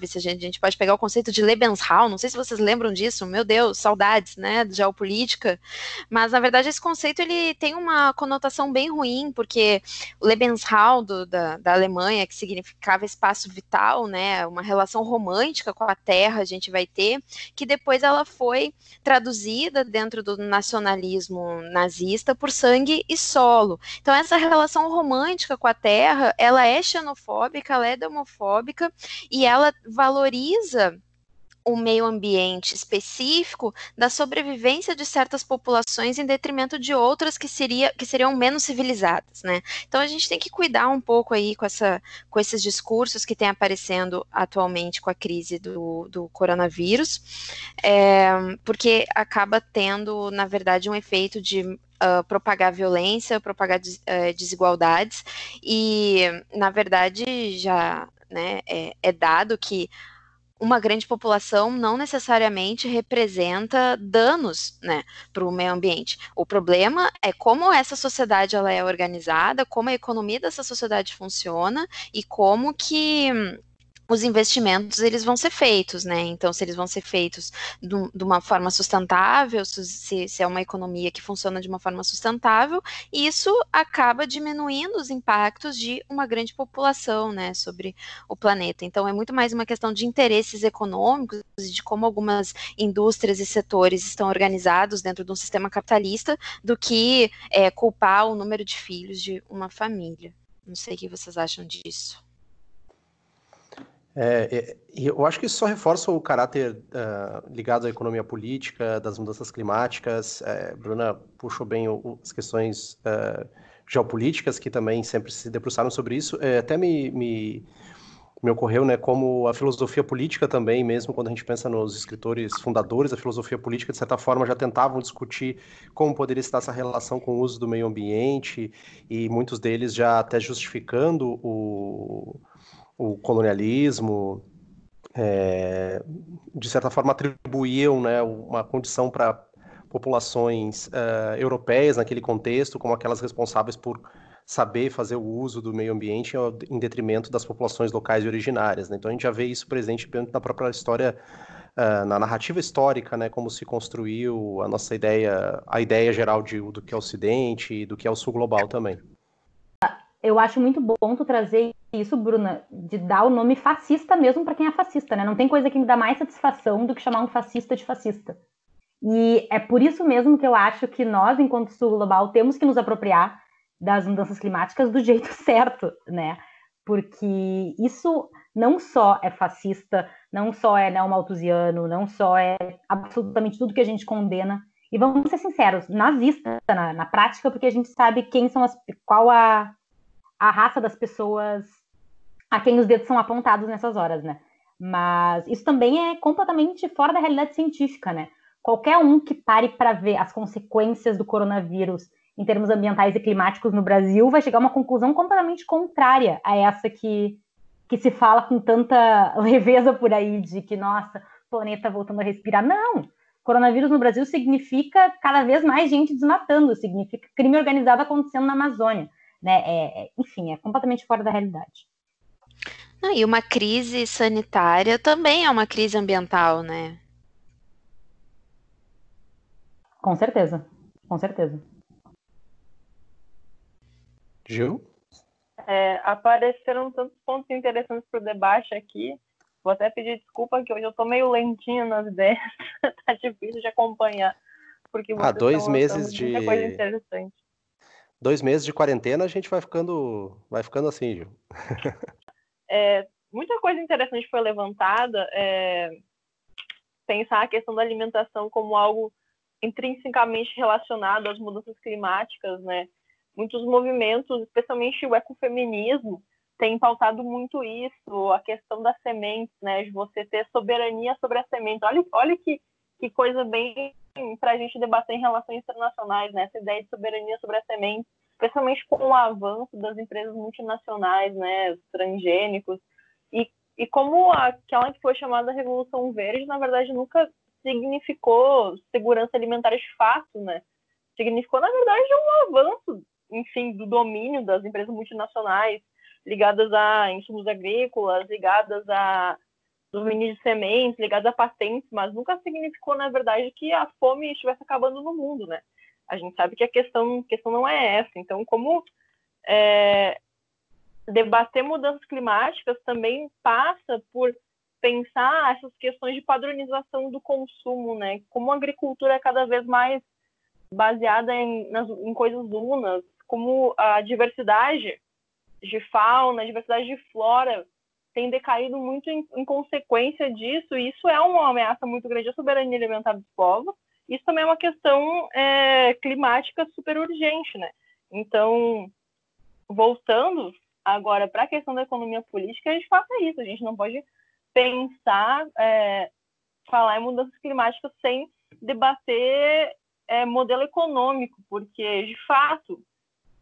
C: se a gente, a gente, pode pegar o conceito de Lebensraum, não sei se vocês lembram disso, meu Deus, saudades, né, de geopolítica, mas na verdade esse conceito ele tem uma conotação bem ruim, porque o Lebensraum do, da, da Alemanha, que significava espaço vital, né, uma relação romântica com a terra a gente vai ter, que depois ela foi traduzida dentro do nacionalismo nacionalismo nazista por sangue e solo. Então essa relação romântica com a terra, ela é xenofóbica, ela é demofóbica e ela valoriza o meio ambiente específico da sobrevivência de certas populações em detrimento de outras que, seria, que seriam menos civilizadas, né? Então a gente tem que cuidar um pouco aí com, essa, com esses discursos que têm aparecendo atualmente com a crise do, do coronavírus, é, porque acaba tendo, na verdade, um efeito de Uh, propagar violência, propagar des, uh, desigualdades, e na verdade já né, é, é, dado que uma grande população não necessariamente representa danos né, para o meio ambiente. O problema é como essa sociedade ela é organizada, como a economia dessa sociedade funciona e como que os investimentos eles vão ser feitos, né? Então, se eles vão ser feitos de uma forma sustentável, se, se, é uma economia que funciona de uma forma sustentável, isso acaba diminuindo os impactos de uma grande população, né, sobre o planeta. Então, é muito mais uma questão de interesses econômicos de como algumas indústrias e setores estão organizados dentro de um sistema capitalista do que é, culpar o número de filhos de uma família. Não sei o que vocês acham disso.
A: É, é eu acho que isso só reforça o caráter uh, ligado à economia política, das mudanças climáticas. É, Bruna puxou bem o, as questões uh, geopolíticas, que também sempre se debruçaram sobre isso. É, até me, me, me, ocorreu né, como a filosofia política também, mesmo quando a gente pensa nos escritores fundadores da filosofia política, de certa forma já tentavam discutir como poderia estar essa relação com o uso do meio ambiente, e muitos deles já até justificando o o colonialismo, é, de certa forma atribuíam né, uma condição para populações uh, europeias naquele contexto como aquelas responsáveis por saber fazer o uso do meio ambiente em detrimento das populações locais e originárias. Né? Então a gente já vê isso presente da própria história, uh, na narrativa histórica, né, como se construiu a nossa ideia, a ideia geral de, do que é o Ocidente e do que é o Sul global também
B: eu acho muito bom tu trazer isso, Bruna, de dar o nome fascista mesmo para quem é fascista, né? Não tem coisa que me dá mais satisfação do que chamar um fascista de fascista. E é por isso mesmo que eu acho que nós, enquanto Sul Global, temos que nos apropriar das mudanças climáticas do jeito certo, né? Porque isso não só é fascista, não só é neomalthusiano, não só é absolutamente tudo que a gente condena. E vamos ser sinceros, nazista na, na prática, porque a gente sabe quem são as, qual a, a raça das pessoas a quem os dedos são apontados nessas horas, né? Mas isso também é completamente fora da realidade científica, né? Qualquer um que pare para ver as consequências do coronavírus em termos ambientais e climáticos no Brasil vai chegar a uma conclusão completamente contrária a essa que, que se fala com tanta leveza por aí, de que, nossa, o planeta voltando a respirar. Não! Coronavírus no Brasil significa cada vez mais gente desmatando, significa crime organizado acontecendo na Amazônia. Né? É, é, enfim, é completamente fora da realidade.
C: Ah, e uma crise sanitária também é uma crise ambiental, né?
B: Com certeza, com certeza.
A: Gil?
D: É, apareceram tantos pontos interessantes para o debate aqui. Vou até pedir desculpa que hoje eu estou meio lentinha nas ideias, tá difícil de acompanhar. Porque
A: ah, dois meses de coisa interessante. Dois meses de quarentena, a gente vai ficando, vai ficando assim, Gil.
D: é, muita coisa interessante foi levantada. É, pensar a questão da alimentação como algo intrinsecamente relacionado às mudanças climáticas, né? muitos movimentos, especialmente o ecofeminismo, tem pautado muito isso, a questão das sementes, né, de você ter soberania sobre a semente. Olha, olha que, que coisa bem para a gente debater em relações internacionais, né, essa ideia de soberania sobre a semente, especialmente com o avanço das empresas multinacionais, né, os transgênicos, e, e como aquela que foi chamada Revolução Verde, na verdade, nunca significou segurança alimentar de fato, né, significou, na verdade, um avanço enfim, do domínio das empresas multinacionais ligadas a insumos agrícolas, ligadas a domínio de sementes, ligadas a patentes, mas nunca significou, na verdade, que a fome estivesse acabando no mundo, né? A gente sabe que a questão, questão não é essa. Então, como é, debater mudanças climáticas também passa por pensar essas questões de padronização do consumo, né? Como a agricultura é cada vez mais baseada em, nas, em coisas unas, como a diversidade de fauna, a diversidade de flora tem decaído muito em, em, consequência disso, e isso é uma ameaça muito grande à soberania alimentar dos povos. Isso também é uma questão é, climática super urgente, né? Então, voltando agora para a questão da economia política, a gente faça isso. A gente não pode pensar, é, falar em mudanças climáticas sem debater é, modelo econômico, porque, de fato,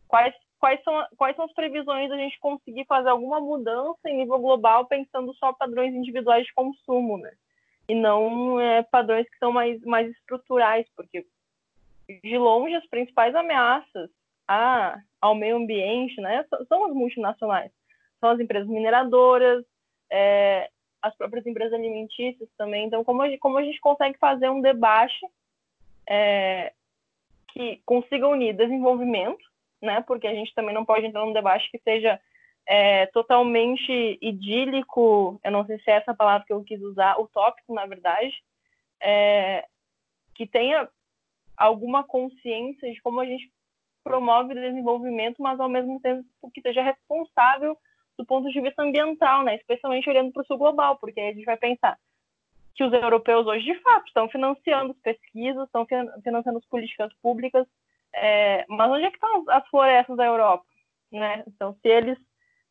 D: quais, quais, são, quais são as previsões da gente conseguir fazer alguma mudança em nível global pensando só padrões individuais de consumo, né? E não é, padrões que são mais, mais estruturais, porque de longe as principais ameaças a, ao meio ambiente né, são as multinacionais. São as empresas mineradoras, é, as próprias empresas alimentícias também. Então, como a, como a gente consegue fazer um debate é, que consiga unir desenvolvimento né? Porque a gente também não pode entrar num debate que seja é, totalmente idílico, eu não sei se é essa palavra que eu quis usar, utópico, na verdade, é, que tenha alguma consciência de como a gente promove o desenvolvimento, mas ao mesmo tempo que seja responsável do ponto de vista ambiental, né? Especialmente olhando para o sul global, porque a gente vai pensar que os europeus hoje de fato estão financiando pesquisas, estão financiando as políticas públicas é, mas onde é que estão as florestas da Europa? Né? Então, se eles,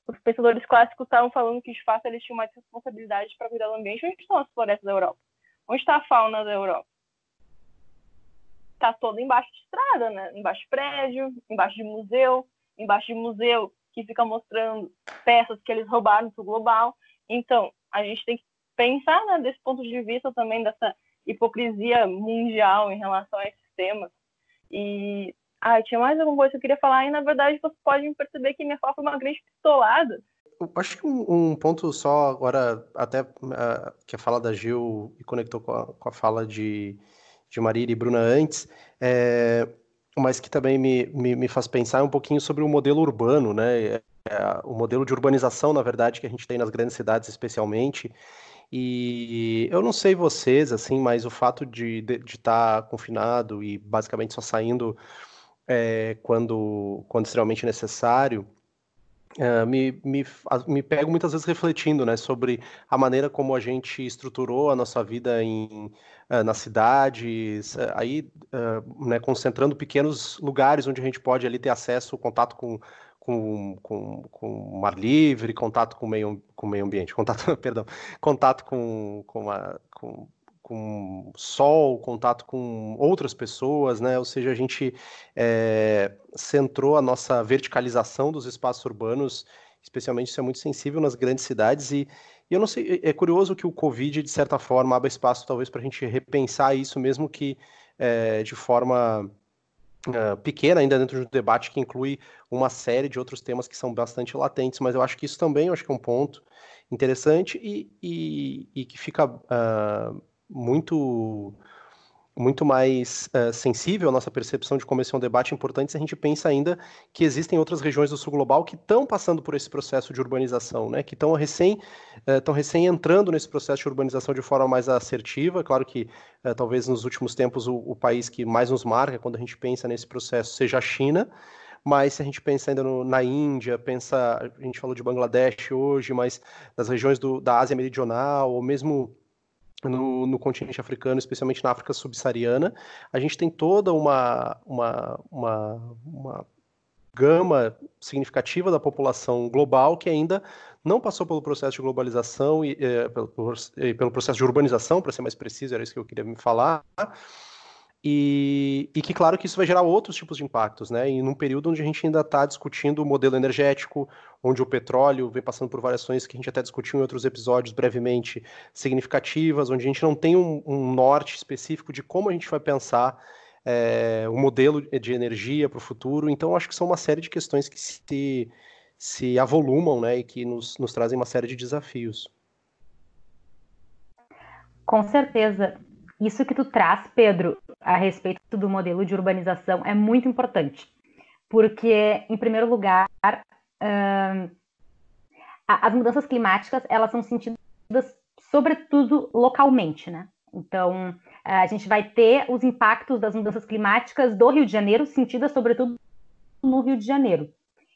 D: os pensadores clássicos estavam falando que de fato eles tinham mais responsabilidade para cuidar do ambiente, onde estão as florestas da Europa? Onde está a fauna da Europa? Está toda embaixo de estrada, né? Embaixo de prédio, embaixo de museu, embaixo de museu que fica mostrando peças que eles roubaram do global. Então, a gente tem que pensar né, desse ponto de vista também dessa hipocrisia mundial em relação a esses temas e ah, tinha mais alguma coisa que eu queria falar, e na verdade vocês podem perceber que minha fala foi uma grande pistolada.
A: Acho que um, um ponto só agora, até uh, que a fala da Gil e conectou com a, com a fala de, de Marília e Bruna antes, é, mas que também me, me, me, faz pensar um pouquinho sobre o modelo urbano, né? É, o modelo de urbanização, na verdade, que a gente tem nas grandes cidades, especialmente, e eu não sei vocês, assim, mas o fato de estar de, tá confinado e basicamente só saindo é, quando, quando extremamente necessário, Uh, me, me, me pego muitas vezes refletindo né, sobre a maneira como a gente estruturou a nossa vida em, uh, nas cidades, aí né, concentrando pequenos lugares onde a gente pode ali ter acesso, contato com, com, com, com mar livre, contato com o meio, com meio ambiente, contato, perdão, contato com, com, a, com com sol, contato com outras pessoas, né? Ou seja, a gente é, centrou a nossa verticalização dos espaços urbanos, especialmente isso é muito sensível nas grandes cidades e, e eu não sei, é curioso que o Covid, de certa forma, abra espaço talvez para a gente repensar isso, mesmo que é, de forma uh, pequena, ainda dentro de um debate que inclui uma série de outros temas que são bastante latentes, mas eu acho que isso também eu acho que é um ponto interessante e, e, e que fica uh, muito muito mais uh, sensível à nossa percepção de como esse é um debate importante se a gente pensa ainda que existem outras regiões do sul global que estão passando por esse processo de urbanização, né? que estão recém, uh, recém entrando nesse processo de urbanização de forma mais assertiva. Claro que uh, talvez nos últimos tempos o, o, país que mais nos marca quando a gente pensa nesse processo seja a China, mas se a gente pensa ainda no, na Índia, pensa, a gente falou de Bangladesh hoje, mas das regiões do, da Ásia Meridional, ou mesmo no, no, continente africano, especialmente na África subsaariana, a gente tem toda uma, uma, uma, uma gama significativa da população global que ainda não passou pelo processo de globalização e é, pelo, pelo processo de urbanização, para ser mais preciso, era isso que eu queria me falar, e, e, que, claro, que isso vai gerar outros tipos de impactos, né? E num período onde a gente ainda está discutindo o modelo energético, onde o petróleo vem passando por variações que a gente até discutiu em outros episódios brevemente significativas, onde a gente não tem um, um norte específico de como a gente vai pensar é, o modelo de energia para o futuro. Então, acho que são uma série de questões que se, se avolumam, né? E que nos, nos trazem uma série de desafios.
B: Com certeza. Isso que tu traz, Pedro, a respeito do modelo de urbanização é muito importante, porque, em primeiro lugar, uh, as mudanças climáticas elas são sentidas sobretudo localmente, né? Então, a gente vai ter os impactos das mudanças climáticas do Rio de Janeiro sentidas sobretudo no Rio de Janeiro.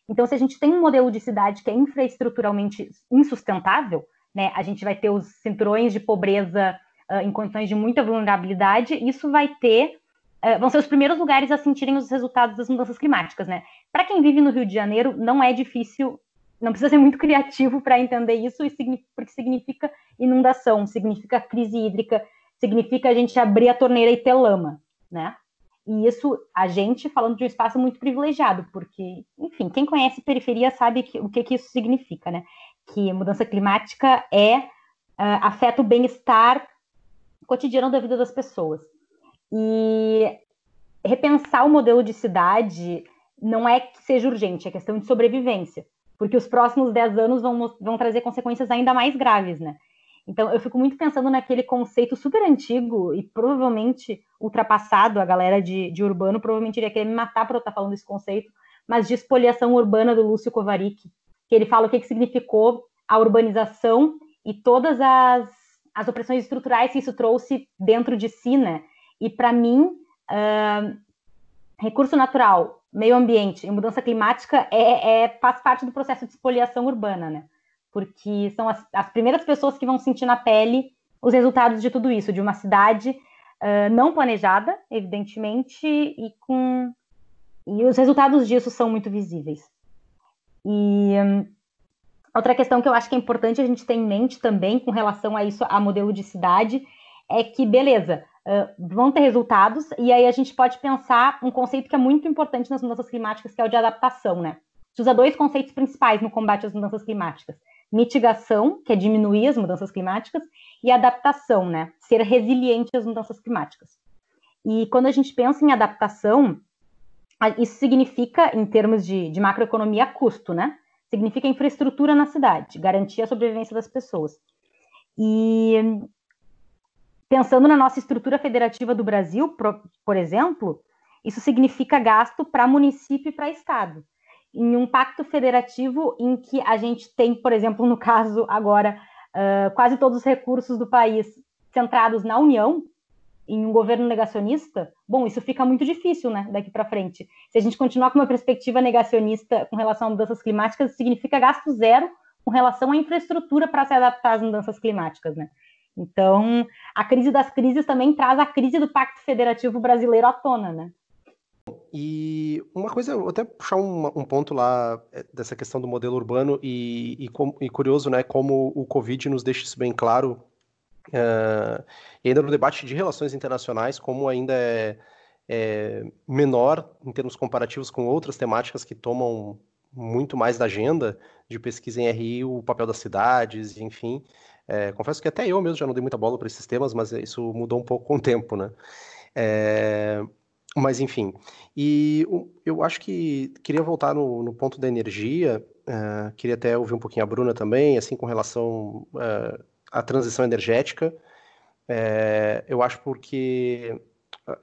B: Então, se a gente tem um modelo de cidade que é infraestruturalmente insustentável, né, a gente vai ter os cinturões de pobreza uh, em condições de muita vulnerabilidade, isso vai ter uh, vão ser os primeiros lugares a sentirem os resultados das mudanças climáticas, né? Para quem vive no Rio de Janeiro, não é difícil, não precisa ser muito criativo para entender isso, porque significa inundação, significa crise hídrica, significa a gente abrir a torneira e ter lama, né? E isso, a gente falando de um espaço muito privilegiado, porque, enfim, quem conhece periferia sabe que, o que, que isso significa, né? Que mudança climática é uh, afeta o bem-estar cotidiano da vida das pessoas. E repensar o modelo de cidade não é que seja urgente, é questão de sobrevivência, porque os próximos 10 anos vão, vão trazer consequências ainda mais graves, né? Então, eu fico muito pensando naquele conceito super antigo e provavelmente ultrapassado, a galera de, de urbano provavelmente iria querer me matar por eu estar falando desse conceito, mas de espoliação urbana do Lúcio Kovarik, que ele fala o que, que significou a urbanização e todas as as opressões estruturais que isso trouxe dentro de si, né? E para mim, uh, recurso natural, meio ambiente e mudança climática é, é, faz parte do processo de espoliação urbana, né? Porque são as, as, primeiras pessoas que vão sentir na pele os resultados de tudo isso, de uma cidade uh, não planejada, evidentemente, e com e os resultados disso são muito visíveis. E um, Outra questão que eu acho que é importante a gente ter em mente também com relação a isso, a modelo de cidade, é que, beleza, vão ter resultados, e aí a gente pode pensar um conceito que é muito importante nas mudanças climáticas, que é o de adaptação, né? A gente usa dois conceitos principais no combate às mudanças climáticas: mitigação, que é diminuir as mudanças climáticas, e adaptação, né? Ser resiliente às mudanças climáticas. E quando a gente pensa em adaptação, isso significa, em termos de, de macroeconomia, custo, né? Significa infraestrutura na cidade, garantir a sobrevivência das pessoas. E pensando na nossa estrutura federativa do Brasil, por, exemplo, isso significa gasto para município e para estado. Em um pacto federativo em que a gente tem, por exemplo, no caso agora, uh, quase todos os recursos do país centrados na União, em um governo negacionista, bom, isso fica muito difícil, né, daqui para frente. Se a gente continuar com uma perspectiva negacionista com relação a mudanças climáticas, significa gasto zero com relação à infraestrutura para se adaptar às mudanças climáticas, né? Então, a crise das crises também traz a crise do Pacto Federativo Brasileiro à tona, né?
A: E uma coisa, vou até puxar um, um ponto lá é, dessa questão do modelo urbano e, e, e, curioso, né, como o Covid nos deixa isso bem claro, uh, e ainda no debate de relações internacionais, como ainda é, é menor em termos comparativos com outras temáticas que tomam muito mais da agenda de pesquisa em RI, o papel das cidades, enfim. É, confesso que até eu mesmo já não dei muita bola para esses temas, mas isso mudou um pouco com o tempo, né? É, mas enfim, e eu acho que queria voltar no, no ponto da energia, uh, queria até ouvir um pouquinho a Bruna também, assim, com relação uh, à transição energética. Uh, eu acho porque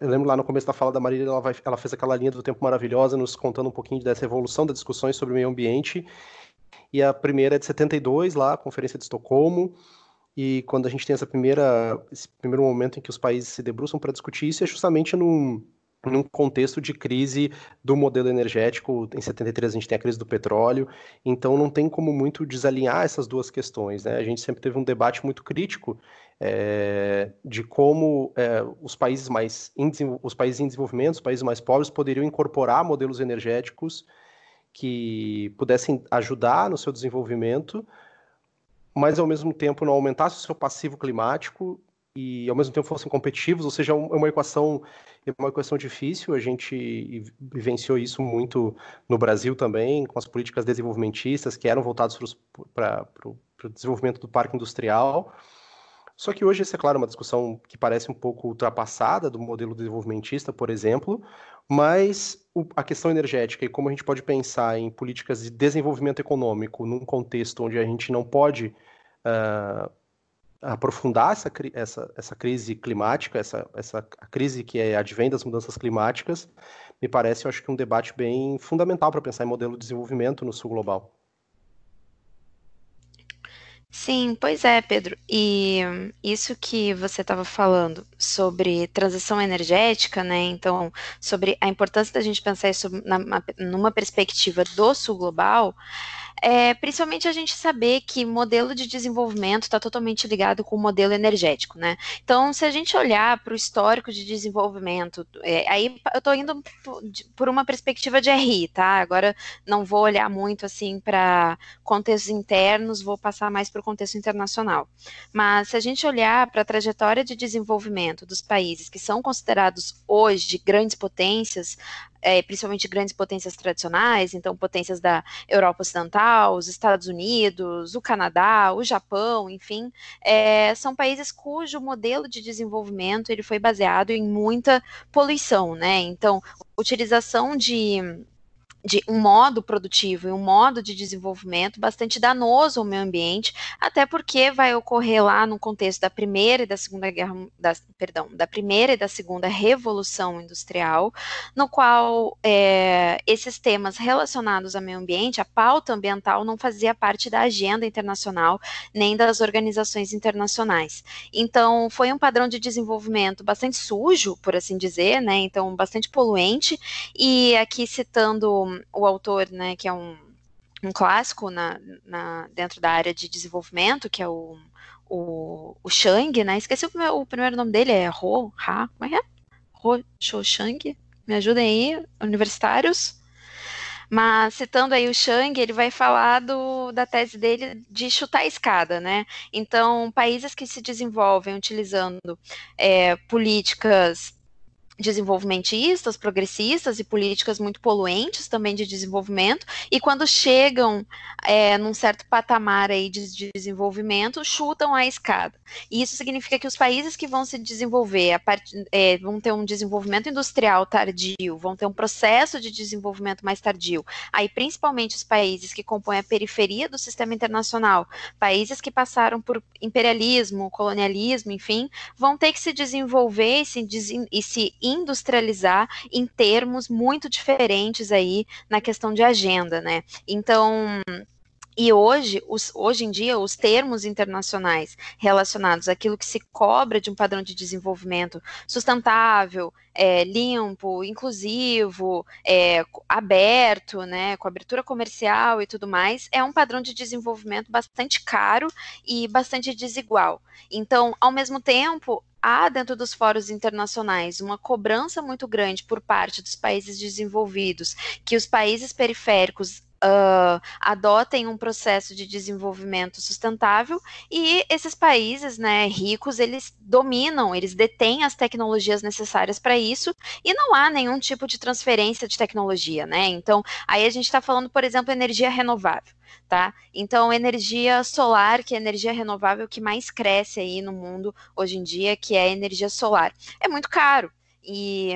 A: eu lembro lá no começo da fala da Marília, ela, vai, ela, fez aquela linha do tempo maravilhosa, nos contando um pouquinho dessa evolução das discussões sobre o meio ambiente. E a primeira é de 72, lá, a Conferência de Estocolmo. E quando a gente tem essa primeira, esse primeiro momento em que os países se debruçam para discutir isso, é justamente num, num contexto de crise do modelo energético. Em 73 a gente tem a crise do petróleo, então não tem como muito desalinhar essas duas questões. Né? A gente sempre teve um debate muito crítico é, de como é, os países mais em, os países em desenvolvimento, os países mais pobres poderiam incorporar modelos energéticos que pudessem ajudar no seu desenvolvimento, mas ao mesmo tempo não aumentasse o seu passivo climático e ao mesmo tempo fossem competitivos, ou seja, é uma equação é uma equação difícil, a gente vivenciou isso muito no Brasil também, com as políticas desenvolvimentistas que eram voltadas para o desenvolvimento do parque industrial. Só que hoje, isso é claro, uma discussão que parece um pouco ultrapassada do modelo desenvolvimentista, por exemplo, mas a questão energética e como a gente pode pensar em políticas de desenvolvimento econômico num contexto onde a gente não pode uh, aprofundar essa, essa, essa crise climática, essa, essa crise que é advém das mudanças climáticas, me parece, eu acho que um debate bem fundamental para pensar em modelo de desenvolvimento no sul global.
C: Sim, pois é, Pedro. E isso que você estava falando sobre transição energética, né? Então, sobre a importância da gente pensar isso numa perspectiva do sul global, é, principalmente a gente saber que modelo de desenvolvimento está totalmente ligado com o modelo energético, né? Então, se a gente olhar para o histórico de desenvolvimento, é, aí eu estou indo por uma perspectiva de RI, tá? Agora não vou olhar muito assim para contextos internos, vou passar mais para o contexto internacional. Mas se a gente olhar para a trajetória de desenvolvimento dos países que são considerados hoje grandes potências, é, principalmente grandes potências tradicionais, então potências da Europa Ocidental, os Estados Unidos, o Canadá, o Japão, enfim, é, são países cujo modelo de desenvolvimento ele foi baseado em muita poluição, né? Então, utilização de de um modo produtivo e um modo de desenvolvimento bastante danoso ao meio ambiente, até porque vai ocorrer lá no contexto da primeira e da segunda guerra, da, perdão, da primeira e da segunda revolução industrial, no qual é, esses temas relacionados ao meio ambiente, a pauta ambiental não fazia parte da agenda internacional nem das organizações internacionais. Então, foi um padrão de desenvolvimento bastante sujo, por assim dizer, né? Então, bastante poluente. E aqui citando o autor, né, que é um, um clássico na, na, dentro da área de desenvolvimento, que é o, o, o Shang, né? Esqueci o, o primeiro nome dele, é Ho, Ha, como é que é? Ho Shou Shang? Me ajudem aí, universitários. Mas citando aí o Shang, ele vai falar do, da tese dele de chutar a escada, né? Então, países que se desenvolvem utilizando é, políticas desenvolvimentistas, progressistas e políticas muito poluentes também de desenvolvimento, e quando chegam é, num certo patamar aí de desenvolvimento, chutam a escada. E isso significa que os países que vão se desenvolver, part, é, vão ter um desenvolvimento industrial tardio, vão ter um processo de desenvolvimento mais tardio. Aí, principalmente os países que compõem a periferia do sistema internacional, países que passaram por imperialismo, colonialismo, enfim, vão ter que se desenvolver e se, e se industrializar em termos muito diferentes aí na questão de agenda, né? Então, E hoje, os, hoje em dia, os termos internacionais relacionados àquilo que se cobra de um padrão de desenvolvimento sustentável, é, limpo, inclusivo, é, aberto, né, com abertura comercial e tudo mais, é um padrão de desenvolvimento bastante caro e bastante desigual. Então, ao mesmo tempo, há dentro dos fóruns internacionais uma cobrança muito grande por parte dos países desenvolvidos que os países periféricos uh, adotem um processo de desenvolvimento sustentável e esses países, né, ricos, eles dominam, eles detêm as tecnologias necessárias para isso e não há nenhum tipo de transferência de tecnologia, né? Então, aí a gente está falando, por exemplo, energia renovável. Tá? Então, energia solar, que é a energia renovável que mais cresce aí no mundo hoje em dia, que é a energia solar. É muito caro. E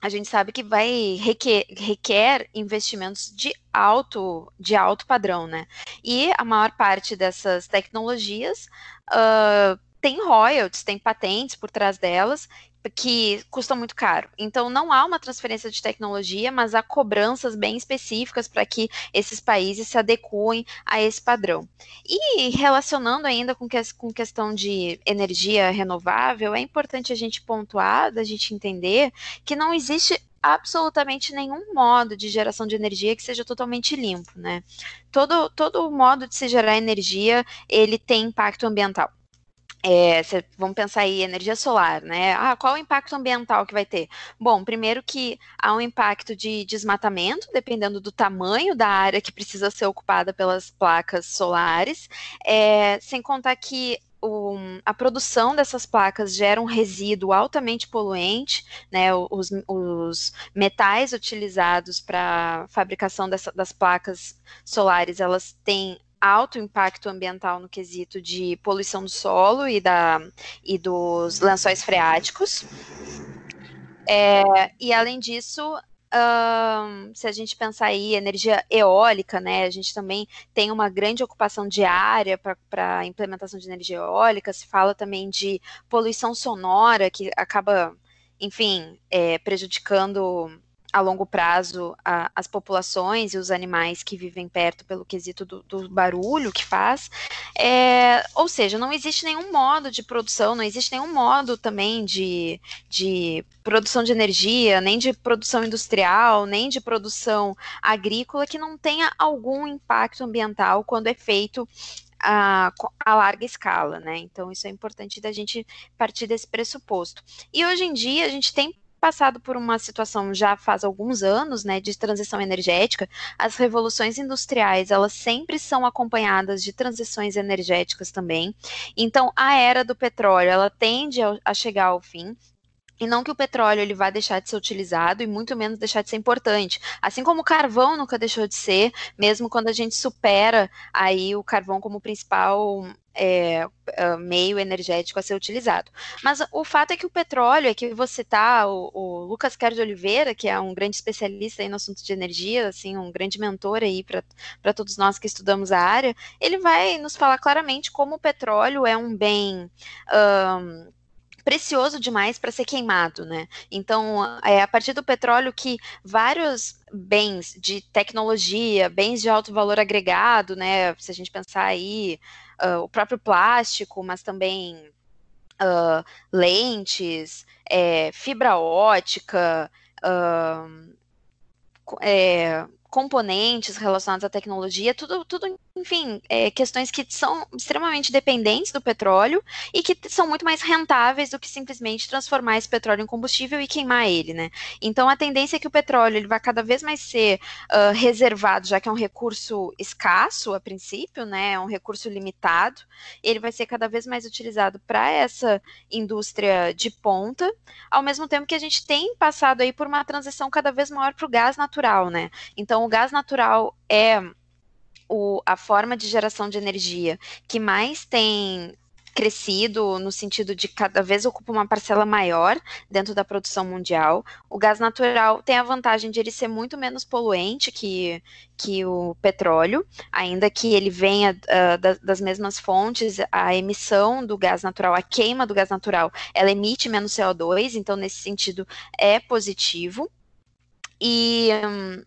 C: a gente sabe que vai requer, requer, investimentos de alto, de alto padrão, né? E a maior parte dessas tecnologias uh, tem royalties, tem patentes por trás delas, que custam muito caro. Então, não há uma transferência de tecnologia, mas há cobranças bem específicas para que esses países se adequem a esse padrão. E relacionando ainda com, que, com questão de energia renovável, é importante a gente pontuar, a gente entender que não existe absolutamente nenhum modo de geração de energia que seja totalmente limpo, né? Todo, todo modo de se gerar energia, ele tem impacto ambiental. É, cê, vamos pensar aí, energia solar, né? Ah, qual o impacto ambiental que vai ter? Bom, primeiro que há um impacto de desmatamento, dependendo do tamanho da área que precisa ser ocupada pelas placas solares, é, sem contar que a produção dessas placas gera um resíduo altamente poluente, né? Os, os metais utilizados para fabricação dessa, das placas solares, elas têm alto impacto ambiental no quesito de poluição do solo e, da, e dos lençóis freáticos. É, e além disso, um, se a gente pensar aí energia eólica, né, a gente também tem uma grande ocupação de área para a implementação de energia eólica, se fala também de poluição sonora, que acaba, enfim, é, prejudicando a longo prazo a, as populações e os animais que vivem perto pelo quesito do, do barulho que faz. É, ou seja, não existe nenhum modo de produção, não existe nenhum modo também de, de produção de energia, nem de produção industrial, nem de produção agrícola que não tenha algum impacto ambiental quando é feito a, a, larga escala, né? Então, isso é importante da gente partir desse pressuposto. E hoje em dia, a gente tem passado por uma situação já faz alguns anos, né, de transição energética. As revoluções industriais, elas sempre são acompanhadas de transições energéticas também. Então, a era do petróleo, ela tende a chegar ao fim. E não que o petróleo ele vai deixar de ser utilizado e muito menos deixar de ser importante. Assim como o carvão nunca deixou de ser, mesmo quando a gente supera aí o carvão como principal é, é, meio energético a ser utilizado. Mas o fato é que o petróleo, é que você tá, o, o Lucas Kerr de Oliveira, que é um grande especialista no assunto de energia, assim, um grande mentor aí para todos nós que estudamos a área, ele vai nos falar claramente como o petróleo é um bem um, precioso demais para ser queimado, né? Então, é a partir do petróleo que vários bens de tecnologia, bens de alto valor agregado, né? Se a gente pensar aí uh, o próprio plástico, mas também uh, lentes, é, fibra ótica, uh, é, componentes relacionados à tecnologia, tudo, tudo enfim, é, questões que são extremamente dependentes do petróleo e que são muito mais rentáveis do que simplesmente transformar esse petróleo em combustível e queimar ele, né? Então a tendência é que o petróleo ele vai cada vez mais ser uh, reservado, já que é um recurso escasso a princípio, né? É um recurso limitado, ele vai ser cada vez mais utilizado para essa indústria de ponta, ao mesmo tempo que a gente tem passado aí por uma transição cada vez maior para o gás natural, né? Então o gás natural é o, a forma de geração de energia que mais tem crescido no sentido de cada vez ocupa uma parcela maior dentro da produção mundial. O gás natural tem a vantagem de ele ser muito menos poluente que, que o petróleo, ainda que ele venha uh, das, das mesmas fontes, a emissão do gás natural, a queima do gás natural, ela emite menos CO2, então nesse sentido é positivo. E um,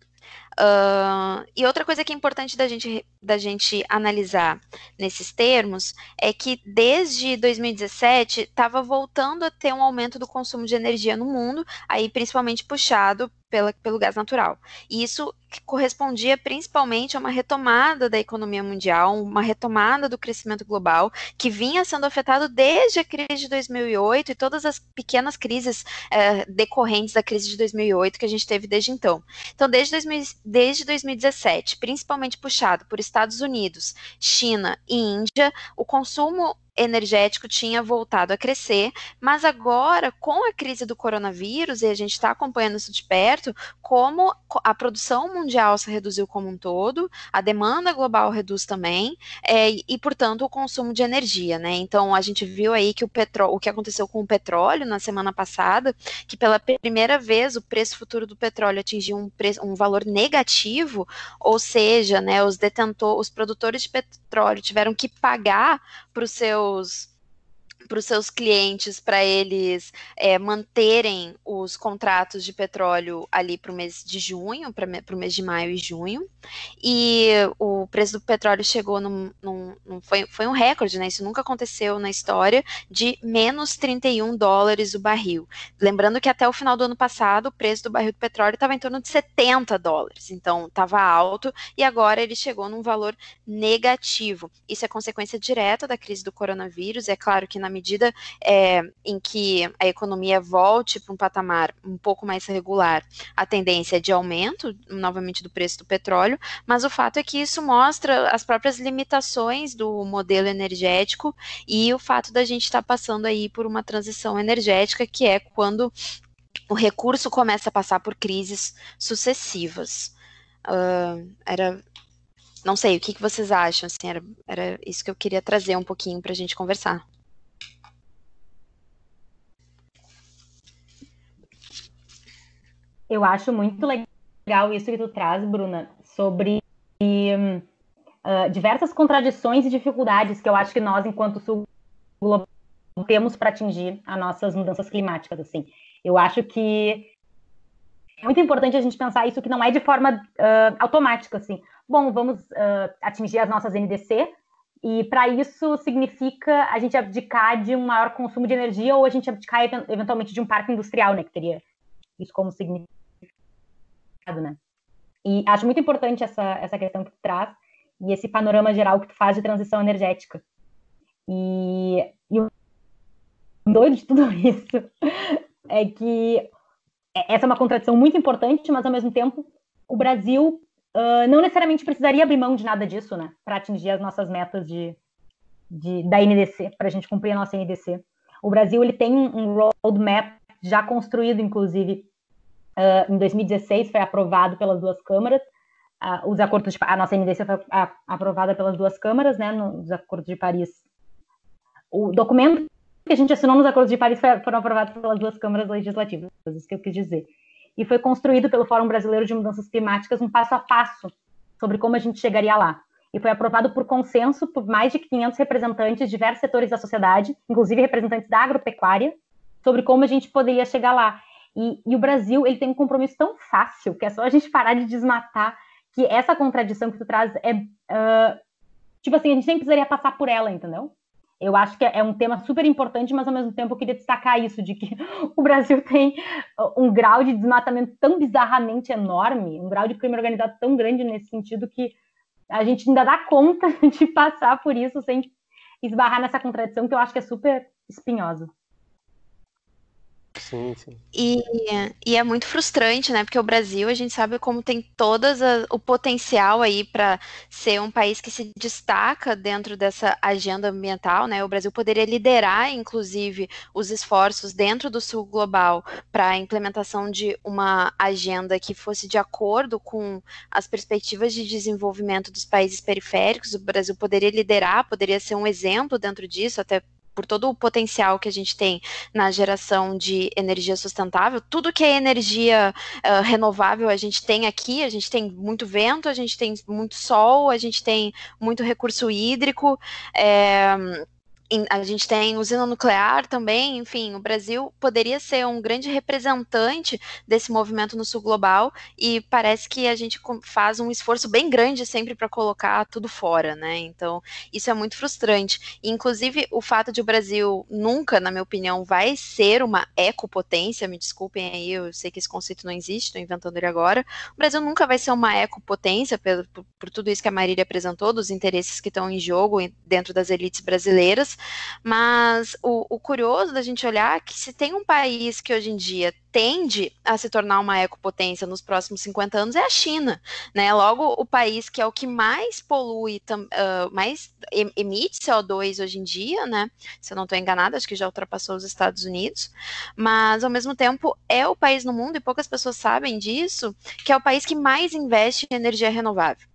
C: E outra coisa que é importante da gente, da gente analisar nesses termos é que desde 2017 estava voltando a ter um aumento do consumo de energia no mundo, aí principalmente puxado pela, pelo gás natural. E isso correspondia principalmente a uma retomada da economia mundial, uma retomada do crescimento global, que vinha sendo afetado desde a crise de 2008 e todas as pequenas crises é, decorrentes da crise de 2008 que a gente teve desde então. Então, desde, 2000, desde 2017, principalmente puxado por Estados Unidos, China e Índia, o consumo energético tinha voltado a crescer, mas agora, com a crise do coronavírus, e a gente está acompanhando isso de perto, como a produção mundial se reduziu como um todo, a demanda global reduz também, é, e, portanto, o consumo de energia, né? Então, a gente viu aí que o petróleo, o que aconteceu com o petróleo na semana passada, que pela primeira vez o preço futuro do petróleo atingiu um, um valor negativo, ou seja, né, os detentores, os produtores de petróleo tiveram que pagar para os seus para os seus clientes, para eles é, manterem os contratos de petróleo ali para o mês de junho, para o mês de maio e junho. E o preço do petróleo chegou num, num, num, foi, foi um recorde, né? Isso nunca aconteceu na história, de menos 31 dólares o barril. Lembrando que até o final do ano passado, o preço do barril de petróleo estava em torno de 70 dólares, então estava alto, e agora ele chegou num valor negativo. Isso é consequência direta da crise do coronavírus, é claro que na medida é, em que a economia volte para um patamar um pouco mais regular, a tendência é de aumento, novamente, do preço do petróleo, mas o fato é que isso mostra as próprias limitações do modelo energético e o fato da gente estar tá passando aí por uma transição energética, que é quando o recurso começa a passar por crises sucessivas. Uh, era não sei, o que, vocês acham? Assim, era, era isso que eu queria trazer um pouquinho para a gente conversar.
B: Eu acho muito legal isso que tu traz, Bruna, sobre uh, diversas contradições e dificuldades que eu acho que nós, enquanto sul global, temos para atingir as nossas mudanças climáticas. Assim, eu acho que é muito importante a gente pensar isso que não é de forma uh, automática, assim. Bom, vamos uh, atingir as nossas NDC, e para isso significa a gente abdicar de um maior consumo de energia ou a gente abdicar eventualmente de um parque industrial, né, que teria isso como significado, né? E acho muito importante essa, essa questão que tu traz e esse panorama geral que tu faz de transição energética. E, e o doido de tudo isso é que essa é uma contradição muito importante, mas ao mesmo tempo o Brasil uh, não necessariamente precisaria abrir mão de nada disso, né, para atingir as nossas metas de, de da NDC, para a gente cumprir a nossa NDC. O Brasil ele tem um roadmap já construído, inclusive, uh, em 2016 foi aprovado pelas duas câmaras. Uh, os acordos de, a nossa NDC foi a, aprovada pelas duas câmaras, né, nos acordos de Paris. O documento que a gente assinou nos acordos de Paris foi, foram aprovados pelas duas câmaras legislativas, isso que eu quis dizer. E foi construído pelo Fórum Brasileiro de Mudanças Climáticas um passo a passo sobre como a gente chegaria lá. E foi aprovado por consenso por mais de 500 representantes de diversos setores da sociedade, inclusive representantes da agropecuária, sobre como a gente poderia chegar lá. E, e, o Brasil ele tem um compromisso tão fácil que é só a gente parar de desmatar que essa contradição que tu traz é uh, tipo assim a gente nem precisaria passar por ela, entendeu? Eu acho que é um tema super importante, mas ao mesmo tempo eu queria destacar isso de que o Brasil tem um grau de desmatamento tão bizarramente enorme, um grau de crime organizado tão grande nesse sentido que a gente ainda dá conta de passar por isso sem esbarrar nessa contradição que eu acho que é super espinhosa.
C: Sim, sim. E, e é muito frustrante, né? Porque o Brasil, a gente sabe como tem todas o potencial aí para ser um país que se destaca dentro dessa agenda ambiental, né? O Brasil poderia liderar, inclusive, os esforços dentro do Sul Global para a implementação de uma agenda que fosse de acordo com as perspectivas de desenvolvimento dos países periféricos. O Brasil poderia liderar, poderia ser um exemplo dentro disso, até por todo o potencial que a gente tem na geração de energia sustentável, tudo que é energia uh, renovável a gente tem aqui, a gente tem muito vento, a gente tem muito sol, a gente tem muito recurso hídrico. É, a gente tem usina nuclear também, enfim, o Brasil poderia ser um grande representante desse movimento no sul global e parece que a gente faz um esforço bem grande sempre para colocar tudo fora, né? Então, isso é muito frustrante. Inclusive, o fato de o Brasil nunca, na minha opinião, vai ser uma ecopotência, me desculpem aí, eu sei que esse conceito não existe, estou inventando ele agora. O Brasil nunca vai ser uma ecopotência por, por, por tudo isso que a Marília apresentou, dos interesses que estão em jogo dentro das elites brasileiras, mas o, o curioso da gente olhar é que se tem um país que hoje em dia tende a se tornar uma ecopotência nos próximos 50 anos é a China, né? Logo, o país que é o que mais polui, uh, mais emite CO2 hoje em dia, né? Se eu não estou enganada, acho que já ultrapassou os Estados Unidos, mas ao mesmo tempo é o país no mundo, e poucas pessoas sabem disso, que é o país que mais investe em energia renovável.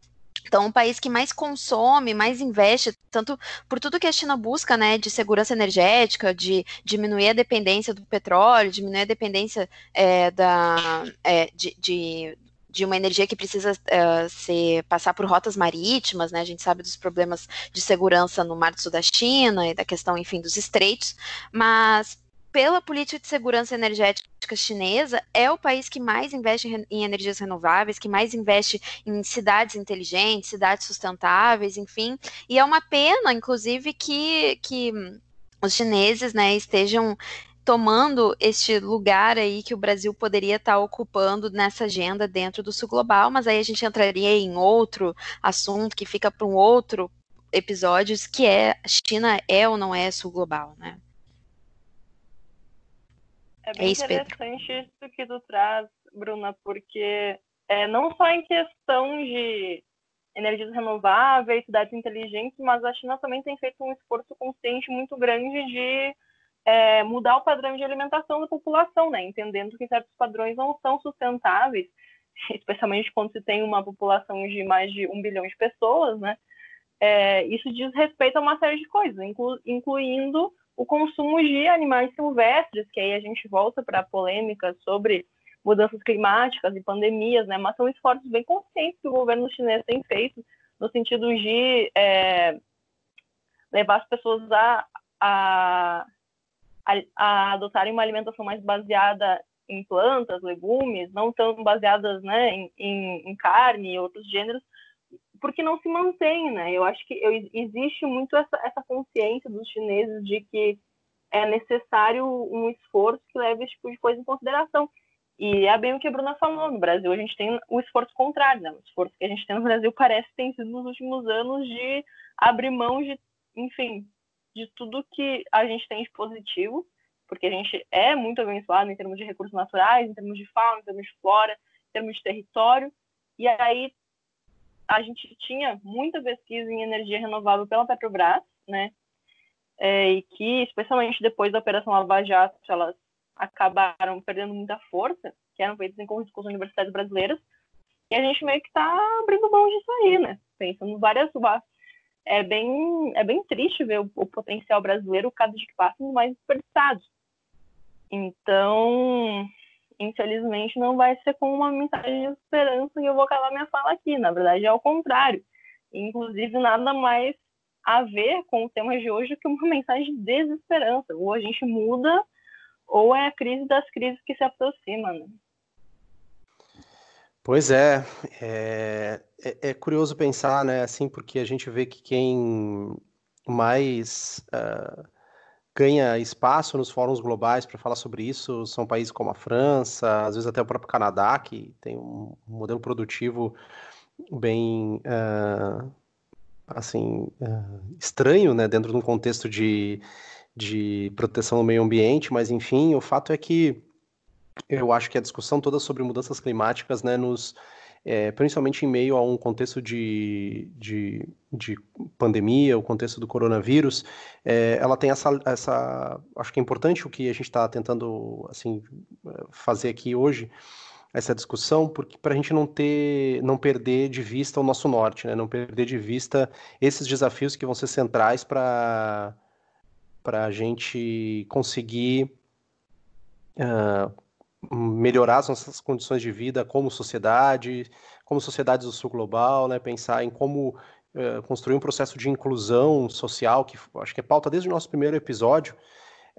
C: Então, um país que mais consome, mais investe, tanto por tudo que a China busca, né, de segurança energética, de diminuir a dependência do petróleo, diminuir a dependência é, da, é, de, de, de, uma energia que precisa uh, ser, passar por rotas marítimas, né, a gente sabe dos problemas de segurança no Mar do Sul da China e da questão, enfim, dos estreitos, mas pela política de segurança energética chinesa, é o país que mais investe em energias renováveis, que mais investe em cidades inteligentes, cidades sustentáveis, enfim. E é uma pena, inclusive, que, que os chineses né, estejam tomando este lugar aí que o Brasil poderia estar ocupando nessa agenda dentro do sul global, mas aí a gente entraria em outro assunto que fica para um outro episódio, que é China é ou não é sul global, né?
D: É bem é isso, interessante Pedro. isso que tu traz, Bruna, porque é, não só em questão de energias renováveis, cidades inteligentes, mas a China também tem feito um esforço consciente muito grande de é, mudar o padrão de alimentação da população, né? Entendendo que certos padrões não são sustentáveis, especialmente quando se tem uma população de mais de um bilhão de pessoas, né? É, isso diz respeito a uma série de coisas, inclu incluindo o consumo de animais silvestres, que aí a gente volta para a polêmica sobre mudanças climáticas e pandemias, né? Mas são esforços bem conscientes que o governo chinês tem feito no sentido de é, levar as pessoas a, a, a, adotarem uma alimentação mais baseada em plantas, legumes, não tão baseadas né, em, em, em carne e outros gêneros, porque não se mantém, né? Eu acho que eu, existe muito essa, essa consciência dos chineses de que é necessário um esforço que leve esse tipo de coisa em consideração. E é bem o que a Bruna falou, no Brasil a gente tem o esforço contrário, né? O esforço que a gente tem no Brasil parece tem sido nos últimos anos de abrir mão de, enfim, de tudo que a gente tem de positivo, porque a gente é muito abençoado em termos de recursos naturais, em termos de fauna, em termos de flora, em termos de território, e aí a gente tinha muita pesquisa em energia renovável pela Petrobras, né? É, e que, especialmente depois da Operação Lava Jato, elas acabaram perdendo muita força, que eram feitas em conjunto com as universidades brasileiras, e a gente meio que está abrindo mão disso aí, né? Pensando várias é bem é bem triste ver o, o potencial brasileiro cada dia que passa mais desperdiçado. Então, infelizmente, não vai ser com uma mensagem de esperança que eu vou acabar minha fala aqui. Na verdade, é o contrário. Inclusive, nada mais a ver com o tema de hoje que uma mensagem de desesperança. Ou a gente muda, ou é a crise das crises que se aproxima. Né?
A: Pois é, é, é, é, curioso pensar, né, assim, porque a gente vê que quem mais uh, ganha espaço nos fóruns globais para falar sobre isso. São países como a França, às vezes até o próprio Canadá, que tem um modelo produtivo bem uh, assim uh, estranho, né, dentro de um contexto de, de proteção do meio ambiente, mas enfim, o fato é que eu acho que a discussão toda sobre mudanças climáticas, né, nos é, principalmente em meio a um contexto de, de, de pandemia, o contexto do coronavírus, é, ela tem essa, essa. Acho que é importante o que a gente está tentando assim, fazer aqui hoje, essa discussão, porque para a gente não ter, não perder de vista o nosso norte, né? não perder de vista esses desafios que vão ser centrais para a gente conseguir. Uh, melhorar as nossas condições de vida como sociedade, como sociedades do sul global, né? Pensar em como uh, construir um processo de inclusão social, que acho que é pauta desde o nosso primeiro episódio,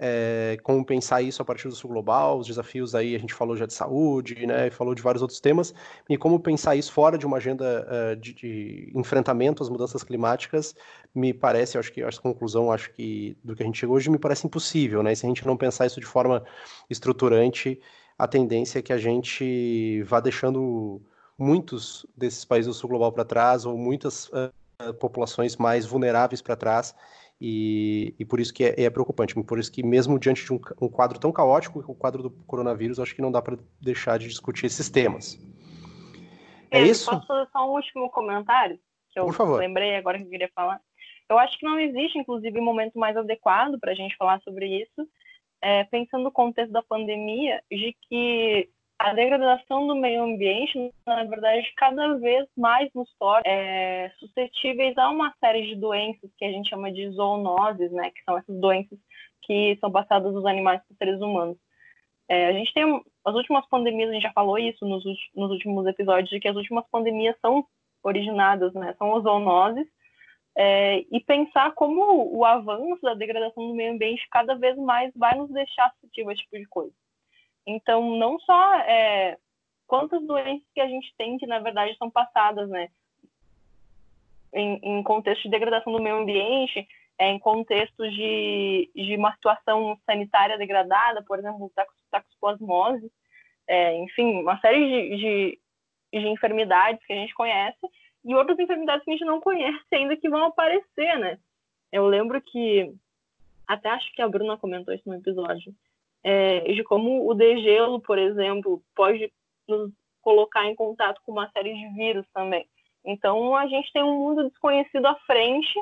A: é, como pensar isso a partir do sul global, os desafios aí, a gente falou já de saúde, né, falou de vários outros temas, e como pensar isso fora de uma agenda uh, de, de, enfrentamento às mudanças climáticas, me parece, acho que essa conclusão, acho que do que a gente chegou hoje, me parece impossível, né, se a gente não pensar isso de forma estruturante, a tendência é que a gente vá deixando muitos desses países do sul global para trás, ou muitas uh, populações mais vulneráveis para trás, e, e por isso que é, é, preocupante, por isso que mesmo diante de um, um quadro tão caótico, o quadro do coronavírus, acho que não dá para deixar de discutir esses temas.
D: É, é isso? Posso fazer só um último comentário? Que eu
A: por favor.
D: lembrei agora que eu queria falar. Eu acho que não existe, inclusive, um momento mais adequado para a gente falar sobre isso, é, pensando no contexto da pandemia, de que a degradação do meio ambiente, na verdade, cada vez mais nos torna é, suscetíveis a uma série de doenças que a gente chama de zoonoses, né? Que são essas doenças que são passadas dos animais para os seres humanos. É, a gente tem as últimas pandemias, a gente já falou isso nos, nos últimos episódios, de que as últimas pandemias são originadas, né? São zoonoses. É, e pensar como o avanço da degradação do meio ambiente cada vez mais vai nos deixar suscetíveis a esse tipo de coisa. Então, não só é, quantas doenças que a gente tem que, na verdade, são passadas, né? Em, em contexto de degradação do meio ambiente, é, em contexto de, de uma situação sanitária degradada, por exemplo, taxoplasmose, é, enfim, uma série de, de, de enfermidades que a gente conhece e outras enfermidades que a gente não conhece ainda que vão aparecer, né? Eu lembro que, até acho que a Bruna comentou isso no episódio, é, de como o degelo, por exemplo, pode nos colocar em contato com uma série de vírus também. Então, a gente tem um mundo desconhecido à frente,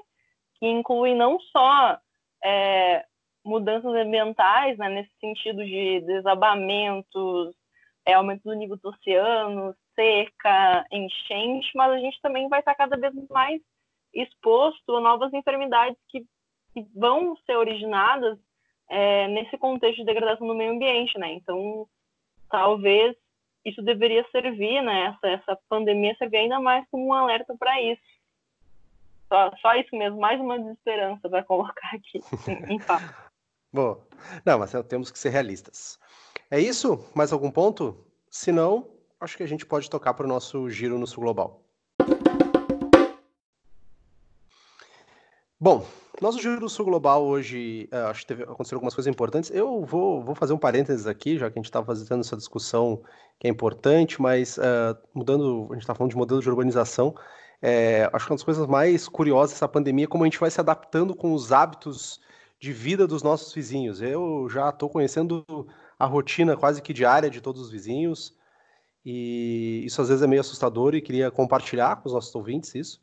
D: que inclui não só é, mudanças ambientais, né, nesse sentido de desabamentos, é, aumento do nível do oceano, seca, enchente, mas a gente também vai estar cada vez mais exposto a novas enfermidades que, que vão ser originadas é, nesse contexto de degradação do meio ambiente, né? Então, talvez isso deveria servir, né? Essa, essa pandemia servir ainda mais como um alerta para isso. Só, só isso mesmo, mais uma desesperança para colocar aqui em, em
A: Bom, não, mas temos que ser realistas. É isso? Mais algum ponto? Se não, acho que a gente pode tocar para o nosso giro no Sul Global. Bom, nosso Giro Sul Global hoje, uh, acho que teve, aconteceram algumas coisas importantes. Eu vou, vou fazer um parênteses aqui, já que a gente estava fazendo essa discussão que é importante, mas uh, mudando, a gente está falando de modelo de urbanização, é, acho que uma das coisas mais curiosas dessa pandemia é como a gente vai se adaptando com os hábitos de vida dos nossos vizinhos. Eu já estou conhecendo a rotina quase que diária de todos os vizinhos, e isso às vezes é meio assustador e queria compartilhar com os nossos ouvintes isso.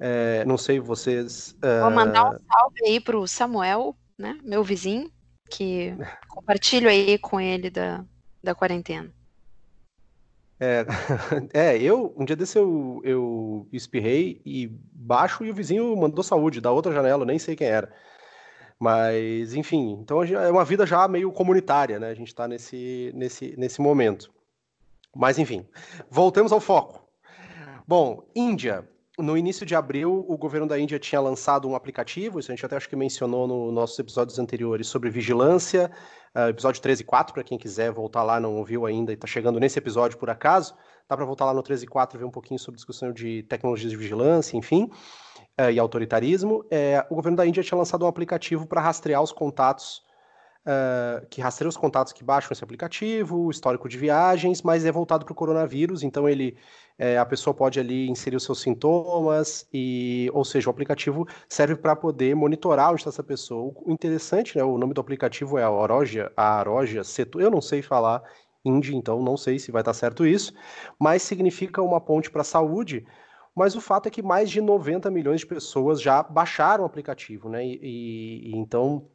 A: É, não sei vocês.
C: Vou mandar um salve aí pro Samuel, né? Meu vizinho, que compartilho aí com ele da, da quarentena.
A: É, é, eu, um dia desse eu, eu espirrei e baixo e o vizinho mandou saúde da outra janela, nem sei quem era. Mas, enfim, então é uma vida já meio comunitária, né? A gente está nesse, nesse, nesse momento. Mas, enfim, voltemos ao foco. Bom, Índia no início de abril, o governo da Índia tinha lançado um aplicativo, isso a gente até acho que mencionou nos nossos episódios anteriores, sobre vigilância, uh, episódio 13 e 4, para quem quiser voltar lá, não ouviu ainda e está chegando nesse episódio por acaso, dá para voltar lá no 13 e 4 e ver um pouquinho sobre discussão de tecnologias de vigilância, enfim, uh, e autoritarismo. É, o governo da Índia tinha lançado um aplicativo para rastrear os contatos uh, que rastreia os contatos que baixam esse aplicativo, o histórico de viagens, mas é voltado para o coronavírus, então ele é, a pessoa pode ali inserir os seus sintomas, e, ou seja, o aplicativo serve para poder monitorar onde está essa pessoa. O interessante, né, o nome do aplicativo é a a Arogia Setu, eu não sei falar Indie, então não sei se vai estar certo isso, mas significa uma ponte para a saúde, mas o fato é que mais de 90 milhões de pessoas já baixaram o aplicativo, né? E, e então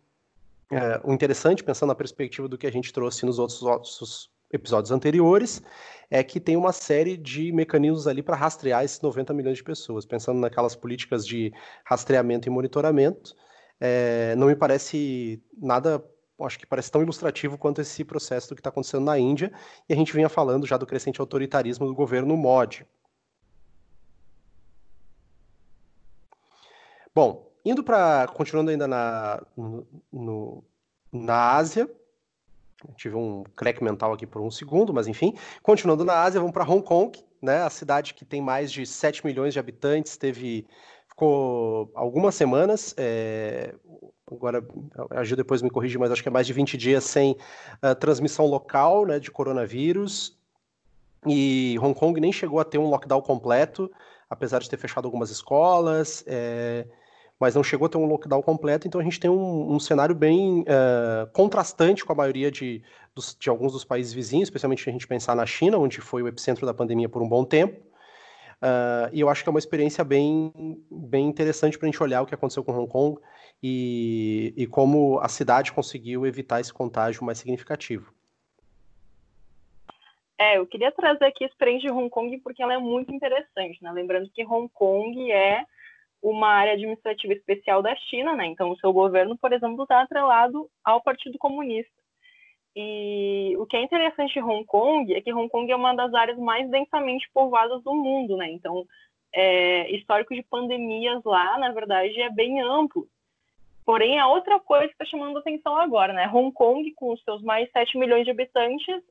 A: é, o interessante, pensando na perspectiva do que a gente trouxe nos outros, outros episódios anteriores, é que tem uma série de mecanismos ali para rastrear esses 90 milhões de pessoas. Pensando naquelas políticas de rastreamento e monitoramento, é, não me parece nada, acho que parece tão ilustrativo quanto esse processo do que está acontecendo na Índia, e a gente vinha falando já do crescente autoritarismo do governo Modi. Bom, indo para. Continuando ainda na, no, na Ásia. Tive um crack mental aqui por um segundo, mas enfim. Continuando na Ásia, vamos para Hong Kong, né? A cidade que tem mais de 7 milhões de habitantes, teve. Ficou algumas semanas, é, agora a Gil depois me corrige, mas acho que é mais de 20 dias sem uh, transmissão local né, de coronavírus. E Hong Kong nem chegou a ter um lockdown completo, apesar de ter fechado algumas escolas. É, mas não chegou a ter um lockdown completo, então a gente tem um, um cenário bem uh, contrastante com a maioria de, dos, de alguns dos países vizinhos, especialmente se a gente pensar na China, onde foi o epicentro da pandemia por um bom tempo. Uh, e eu acho que é uma experiência bem, bem interessante para a gente olhar o que aconteceu com Hong Kong e, e como a cidade conseguiu evitar esse contágio mais significativo.
D: É, eu queria trazer aqui a experiência de Hong Kong porque ela é muito interessante, né? Lembrando que Hong Kong é uma área administrativa especial da China, né? Então, o seu governo, por exemplo, está atrelado ao Partido Comunista. E o que é interessante de Hong Kong é que Hong Kong é uma das áreas mais densamente povoadas do mundo, né? Então, é, histórico de pandemias lá, na verdade, é bem amplo. Porém, a outra coisa que está chamando atenção agora, né? Hong Kong, com os seus mais 7 milhões de habitantes,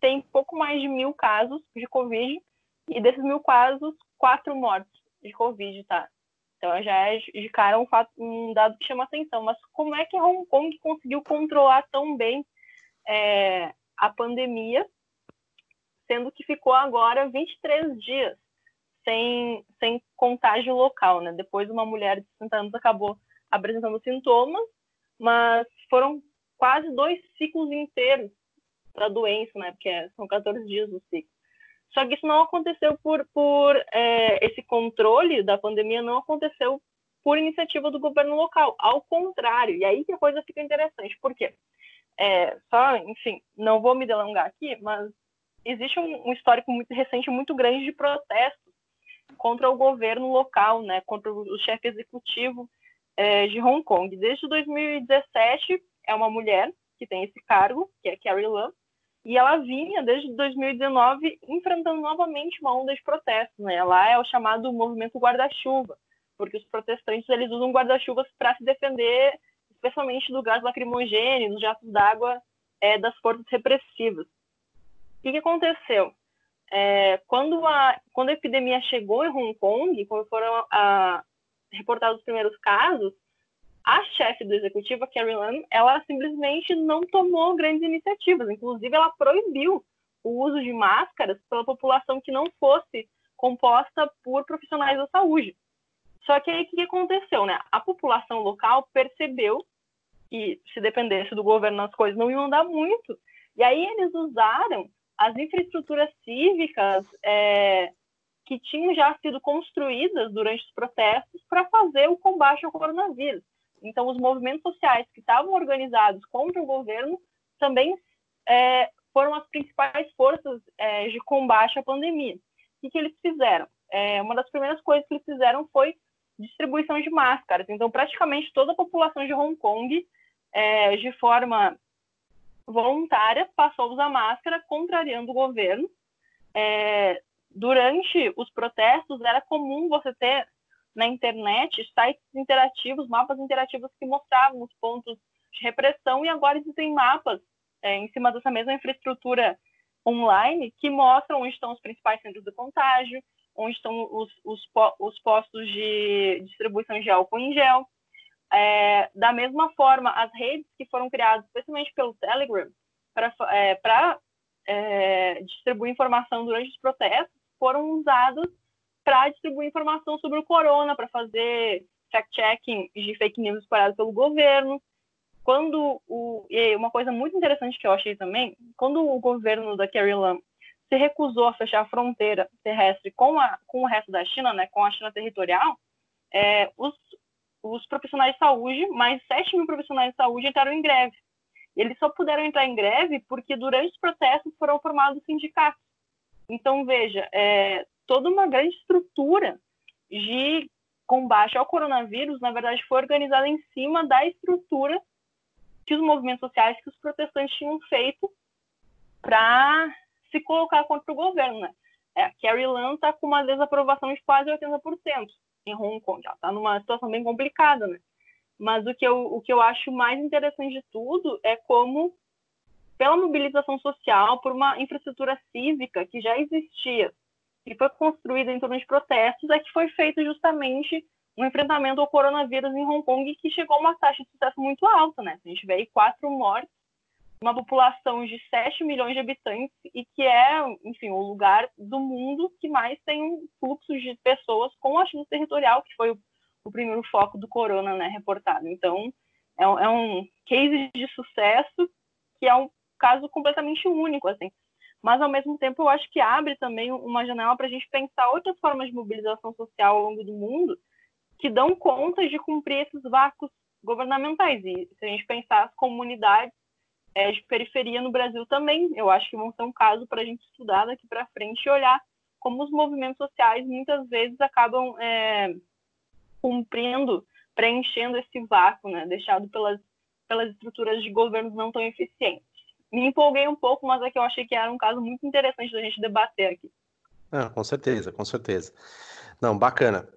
D: tem pouco mais de mil casos de Covid, e desses mil casos, quatro mortes de Covid, tá? Então já é de cara um, fato, um dado que chama atenção. Mas como é que Hong Kong conseguiu controlar tão bem é, a pandemia, sendo que ficou agora 23 dias sem, sem contágio local, né? Depois uma mulher de 60 anos acabou apresentando sintomas, mas foram quase dois ciclos inteiros da doença, né? Porque são 14 dias o ciclo. Só que isso não aconteceu por, por é, esse controle da pandemia não aconteceu por iniciativa do governo local, ao contrário. E aí que a coisa fica interessante, por quê? É, só, enfim, não vou me delongar aqui, mas existe um, um histórico muito recente, muito grande de protestos contra o governo local, né, contra o chefe executivo é, de Hong Kong. Desde 2017 é uma mulher que tem esse cargo, que é Carrie Lam, e ela vinha, desde 2019, enfrentando novamente uma onda de protestos. Né? Lá é o chamado movimento guarda-chuva, porque os protestantes eles usam guarda-chuvas para se defender, especialmente do gás lacrimogêneo, dos jatos d'água é, das forças repressivas. O que, que aconteceu? É, quando, a, quando a epidemia chegou em Hong Kong, quando foram a, reportados os primeiros casos, a chefe do executivo, a Carrie Lam, ela simplesmente não tomou grandes iniciativas. Inclusive, ela proibiu o uso de máscaras pela população que não fosse composta por profissionais da saúde. Só que aí o que aconteceu, né? A população local percebeu que se dependesse do governo as coisas não iam andar muito. E aí eles usaram as infraestruturas cívicas é, que tinham já sido construídas durante os protestos para fazer o combate ao coronavírus. Então, os movimentos sociais que estavam organizados contra o governo também é, foram as principais forças é, de combate à pandemia. O que, eles fizeram? É, uma das primeiras coisas que eles fizeram foi distribuição de máscaras. Então, praticamente toda a população de Hong Kong, é, de forma voluntária, passou a usar máscara, contrariando o governo. É, durante os protestos, era comum você ter na internet sites interativos, mapas interativos que mostravam os pontos de repressão e agora existem mapas é, em cima dessa mesma infraestrutura online que mostram onde estão os principais centros de contágio, onde estão os, os, os postos de distribuição de álcool em gel. É, da mesma forma, as redes que foram criadas especialmente pelo Telegram para é, é, distribuir informação durante os protestos foram usadas para distribuir informação sobre o corona, para fazer fact-checking de fake news espalhadas pelo governo. Quando o, e uma coisa muito interessante que eu achei também, quando o governo da Carrie Lam se recusou a fechar a fronteira terrestre com, a, com o resto da China, né, com a China territorial, é, os, os profissionais de saúde, mais 7 mil profissionais de saúde entraram em greve. Eles só puderam entrar em greve porque durante os protestos foram formados sindicatos. Então, veja, é, toda uma grande estrutura de combate ao coronavírus, na verdade, foi organizada em cima da estrutura que os movimentos sociais, que os protestantes tinham feito para se colocar contra o governo. Né? É, Carrie Lam está com uma desaprovação de quase 80%. em Hong Kong. Ela está numa situação bem complicada, né? Mas o que, eu, o que eu acho mais interessante de tudo é como, pela mobilização social, por uma infraestrutura cívica que já existia, que foi construída em torno de protestos, é que foi feito justamente um enfrentamento ao coronavírus em Hong Kong que chegou a uma taxa de sucesso muito alta, né? A gente vê aí quatro mortes, uma população de 7 milhões de habitantes e que é, enfim, o lugar do mundo que mais tem um fluxo de pessoas com ajuda territorial, que foi o, o, primeiro foco do corona, né, reportado. Então, é, é um case de sucesso que é um caso completamente único, assim. Mas, ao mesmo tempo, eu acho que abre também uma janela para a gente pensar outras formas de mobilização social ao longo do mundo, que dão conta de cumprir esses vácuos governamentais. E se a gente pensar as comunidades é, de periferia no Brasil também, eu acho que vão ser um caso para a gente estudar daqui para frente e olhar como os movimentos sociais muitas vezes acabam é, cumprindo, preenchendo esse vácuo, né, deixado pelas, pelas estruturas de governos não tão eficientes. Me empolguei um pouco, mas é que eu achei que era um caso muito interessante da gente debater aqui.
A: Ah, com certeza, com certeza. Não, bacana.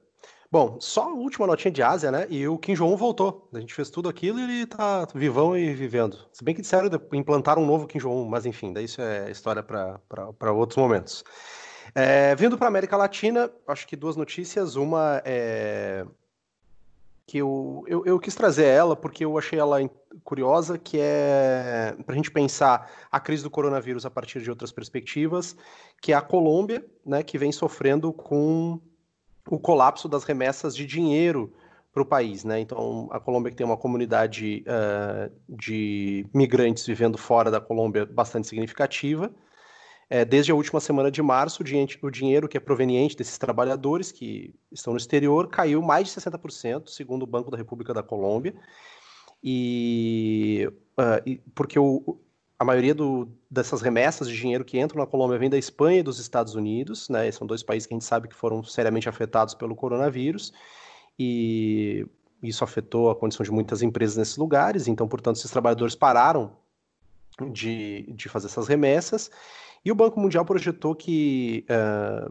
A: Bom, só a última notinha de Ásia, né? E o Kim Jong-un voltou. A gente fez tudo aquilo e ele tá vivão e vivendo. Se bem que disseram implantar um novo Kim Jong-un, mas enfim, daí isso é história para outros momentos. É, vindo para América Latina, acho que duas notícias. Uma é que eu, eu, eu, quis trazer ela porque eu achei ela curiosa, que é para a gente pensar a crise do coronavírus a partir de outras perspectivas, que é a Colômbia, né, que vem sofrendo com o colapso das remessas de dinheiro para o país, né? Então, a Colômbia que tem uma comunidade uh, de migrantes vivendo fora da Colômbia bastante significativa. É, desde a última semana de março, o dinheiro que é proveniente desses trabalhadores que estão no exterior caiu mais de 60%, segundo o Banco da República da Colômbia. E, uh, e porque o, a maioria do, dessas remessas de dinheiro que entram na Colômbia vem da Espanha e dos Estados Unidos, né? São dois países que a gente sabe que foram seriamente afetados pelo coronavírus e isso afetou a condição de muitas empresas nesses lugares. Então, portanto, esses trabalhadores pararam de, de fazer essas remessas e o Banco Mundial projetou que uh,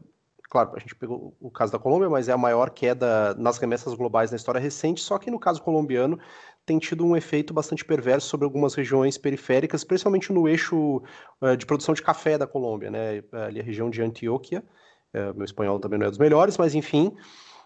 A: claro, a gente pegou o caso da Colômbia, mas é a maior queda nas remessas globais na história recente, só que no caso colombiano tem tido um efeito bastante perverso sobre algumas regiões periféricas, principalmente no eixo uh, de produção de café da Colômbia, né? Ali a região de Antioquia. Uh, meu espanhol também não é dos melhores, mas enfim.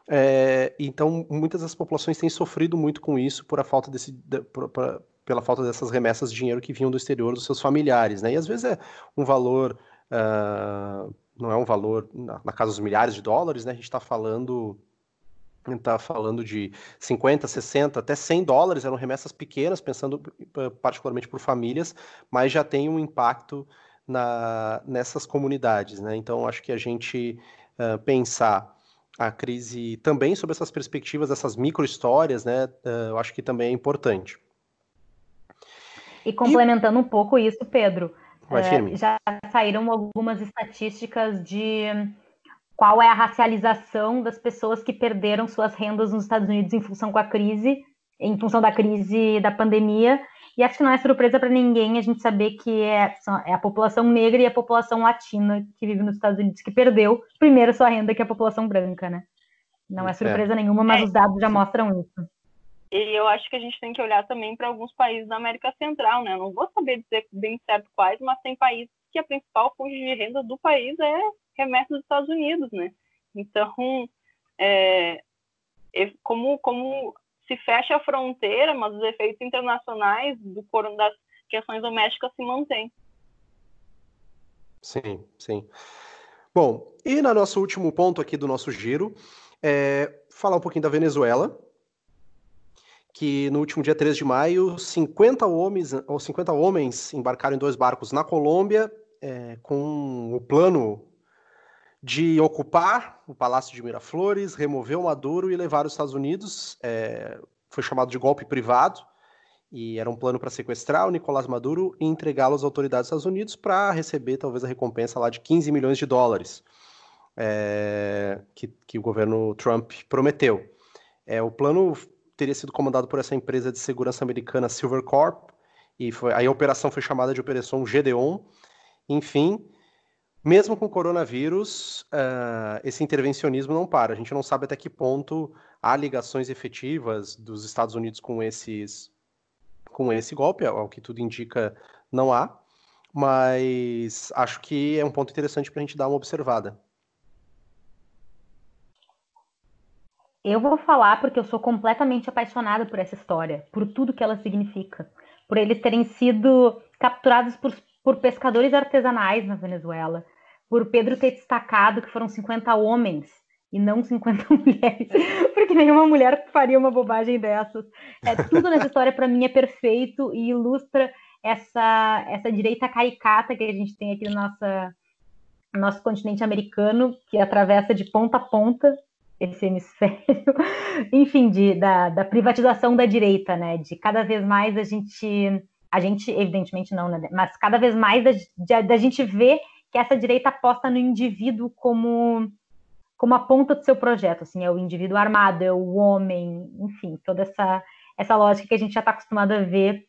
A: É, então, muitas das populações têm sofrido muito com isso por a falta desse, de, por, por, pela falta dessas remessas de dinheiro que vinham do exterior dos seus familiares, né? E às vezes é um valor, uh, não é um valor na, na casa dos milhares de dólares, né? A gente está falando está falando de 50, 60, até 100 dólares, eram remessas pequenas, pensando eh, particularmente por famílias, mas já tem um impacto na, nessas comunidades. Né? Então, acho que a gente uh, pensar a crise também sobre essas perspectivas, essas micro-histórias, né, uh, eu acho que também é importante.
B: E complementando e... um pouco isso, Pedro, uh, já saíram algumas estatísticas de qual é a racialização das pessoas que perderam suas rendas nos Estados Unidos em função com a crise, em função da crise da pandemia. E acho que não é surpresa para ninguém a gente saber que é, é, a população negra e a população latina que vive nos Estados Unidos que perdeu primeiro sua renda que a população branca, né? Não é, é. surpresa é. nenhuma, mas é. os dados já mostram isso.
D: E eu acho que a gente tem que olhar também para alguns países da América Central, né? Não vou saber dizer bem certo quais, mas tem países que a principal fonte de renda do país é remessa dos Estados Unidos, né? Então, é, como, como se fecha a fronteira, mas os efeitos internacionais do das questões domésticas se mantêm.
A: Sim, sim. Bom, e no nosso último ponto aqui do nosso giro, é falar um pouquinho da Venezuela, que no último dia 3 de maio, 50 homens, ou 50 homens embarcaram em dois barcos na Colômbia, é, com o plano de ocupar o Palácio de Miraflores, remover o Maduro e levar os Estados Unidos. É, foi chamado de golpe privado e era um plano para sequestrar o Nicolás Maduro e entregá-lo às autoridades dos Estados Unidos para receber talvez a recompensa lá de 15 milhões de dólares é, que, que, o governo Trump prometeu. É, o plano teria sido comandado por essa empresa de segurança americana Silvercorp e foi, aí a operação foi chamada de Operação Gedeon. Enfim, mesmo com o coronavírus, uh, esse intervencionismo não para. A gente não sabe até que ponto há ligações efetivas dos Estados Unidos com esses com esse golpe, ao que tudo indica, não há. Mas acho que é um ponto interessante para a gente dar uma observada.
B: Eu vou falar porque eu sou completamente apaixonada por essa história, por tudo que ela significa, por eles terem sido capturados por, por pescadores artesanais na Venezuela, por Pedro ter destacado que foram 50 homens e não 50 mulheres, porque nenhuma mulher faria uma bobagem dessas. É, tudo nessa história, para mim, é perfeito e ilustra essa, essa direita caricata que a gente tem aqui no nossa, nosso continente americano, que atravessa de ponta a ponta esse hemisfério, enfim, de, da, da privatização da direita, né? De cada vez mais a gente, a gente, evidentemente não, né? Mas cada vez mais da, da gente ver que essa direita aposta no indivíduo como como a ponta do seu projeto, assim, é o indivíduo armado, é o homem, enfim, toda essa essa lógica que a gente já está acostumado a ver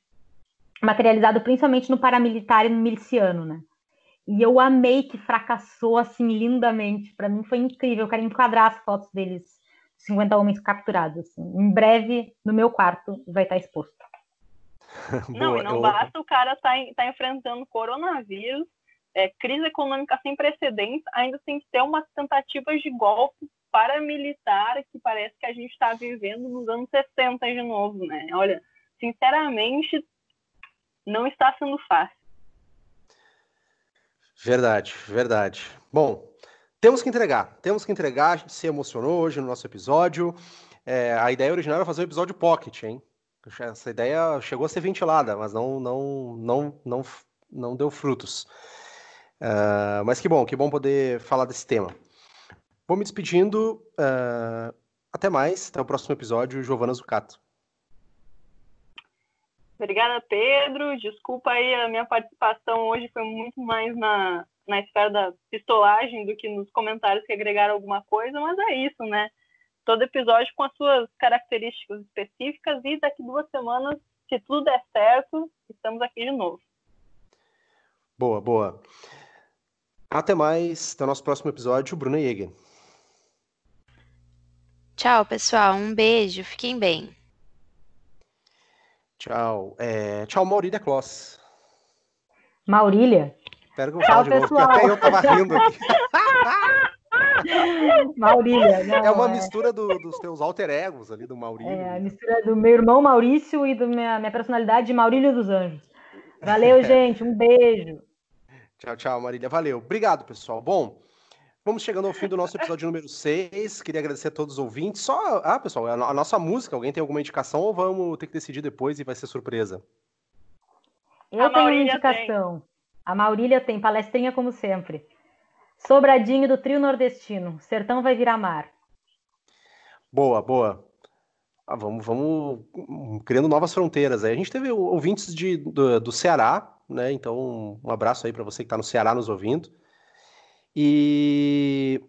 B: materializado principalmente no paramilitar e no miliciano, né? E eu amei que fracassou assim lindamente. Para mim foi incrível. Eu quero enquadrar as fotos deles, 50 homens capturados. Assim. Em breve, no meu quarto, vai estar exposto.
D: Não, e não eu... basta o cara estar tá, tá enfrentando coronavírus, é, crise econômica sem precedentes, ainda tem que ter umas tentativas de golpe paramilitar que parece que a gente está vivendo nos anos 60 de novo, né? Olha, sinceramente, não está sendo fácil.
A: Verdade, verdade. Bom, temos que entregar, temos que entregar. A gente se emocionou hoje no nosso episódio. É, a ideia original era fazer um episódio pocket, hein? Essa ideia chegou a ser ventilada, mas não, não, não, não, não deu frutos. Uh, mas que bom, que bom poder falar desse tema. Vou me despedindo. Uh, até mais, até o próximo episódio, Giovana Zucato.
D: Obrigada, Pedro. Desculpa aí, a minha participação hoje foi muito mais na, na esfera da pistolagem do que nos comentários que agregaram alguma coisa, mas é isso, né? Todo episódio com as suas características específicas e daqui duas semanas, se tudo der certo, estamos aqui de novo.
A: Boa, boa. Até mais. Até o nosso próximo episódio, Bruna Jäger.
C: Tchau, pessoal. Um beijo. Fiquem bem.
A: Tchau. É... Tchau, Maurília Kloss.
B: Maurília?
A: Espera que eu falo de novo, porque até eu tava rindo aqui.
B: Maurília. Não,
A: é uma é... mistura do, dos teus alter egos ali, do Maurílio.
B: É, a mistura do meu irmão Maurício e da minha, minha personalidade de Maurílio dos Anjos. Valeu, gente. Um beijo.
A: Tchau, tchau, Marília. Valeu. Obrigado, pessoal. Bom, Vamos chegando ao fim do nosso episódio número 6. Queria agradecer a todos os ouvintes. Só, ah, pessoal, a nossa música, alguém tem alguma indicação ou vamos ter que decidir depois e vai ser surpresa?
B: Eu a tenho uma indicação. Tem. A Maurília tem, palestrinha como sempre. Sobradinho do trio nordestino. Sertão vai virar mar.
A: Boa, boa. Ah, vamos, vamos criando novas fronteiras. Aí a gente teve ouvintes de, do, do Ceará, né? Então, um abraço aí para você que está no Ceará nos ouvindo. E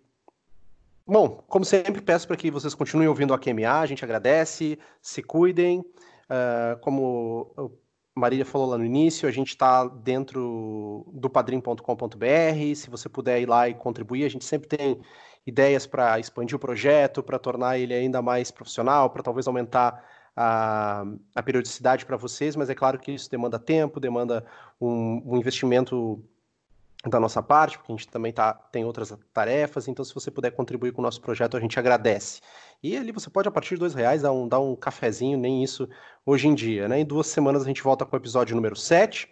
A: Bom, como sempre, peço para que vocês continuem ouvindo a QMA, a gente agradece, se cuidem. Uh, como a Marília falou lá no início, a gente está dentro do padrim.com.br. Se você puder ir lá e contribuir, a gente sempre tem ideias para expandir o projeto, para tornar ele ainda mais profissional, para talvez aumentar a, a periodicidade para vocês, mas é claro que isso demanda tempo, demanda um, um investimento da nossa parte, porque a gente também tá, tem outras tarefas, então se você puder contribuir com o nosso projeto, a gente agradece. E ali você pode, a partir de dois reais, dar um, dar um cafezinho, nem isso hoje em dia, né? Em duas semanas a gente volta com o episódio número 7.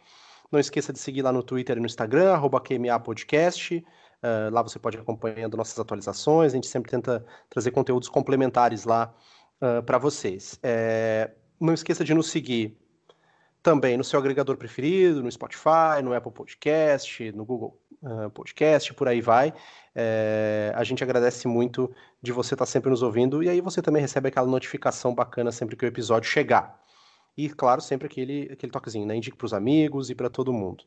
A: Não esqueça de seguir lá no Twitter e no Instagram, arroba QMA Podcast. Uh, lá você pode ir acompanhando nossas atualizações, a gente sempre tenta trazer conteúdos complementares lá uh, para vocês. É, não esqueça de nos seguir também no seu agregador preferido, no Spotify, no Apple Podcast, no Google uh, Podcast, por aí vai. É, a gente agradece muito de você estar sempre nos ouvindo e aí você também recebe aquela notificação bacana sempre que o episódio chegar. E, claro, sempre aquele, aquele toquezinho, né? Indique para os amigos e para todo mundo.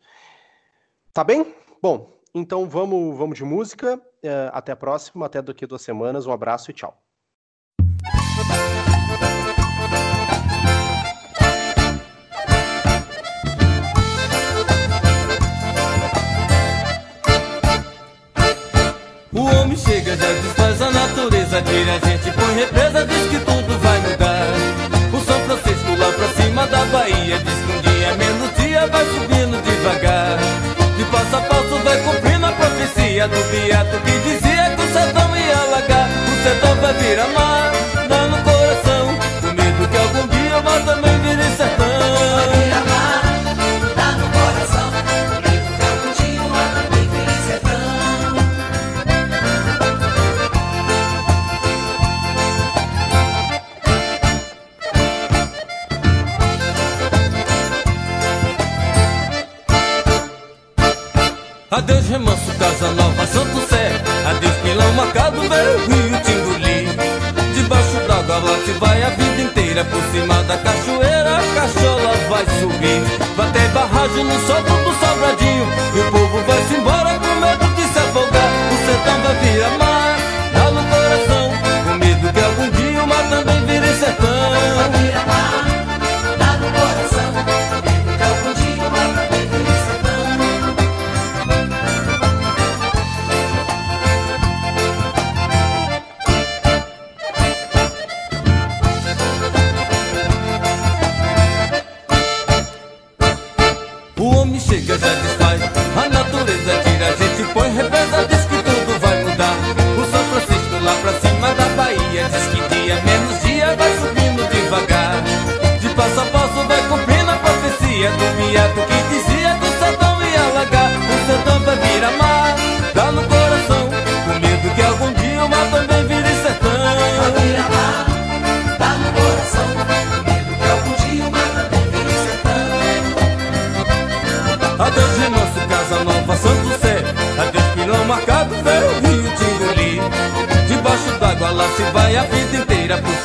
A: Tá bem? Bom, então vamos, vamos de música. Uh, até a próxima, até daqui a duas semanas. Um abraço e tchau.
E: chega, já desfaz a natureza Tira a gente, põe represa, diz que tudo vai mudar. O São Francisco lá pra cima da Bahia Diz que um dia menos dia vai subindo devagar. De passo a passo vai cumprindo a profecia Do viado que dizia que o sertão ia alagar. O sertão vai virar mar Adeus Remanso, Casa Nova, Santo Sé Adeus Pilão Marcado, veio Rio Tingoli Debaixo d'água lá se vai a vida inteira. Por cima da cachoeira a cachola vai subir. Vai ter barragem no sol do sobradinho. E o povo vai se embora com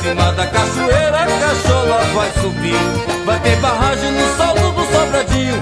E: cima da cachoeira a cachola vai subir. Vai ter barragem no salto do sobradinho.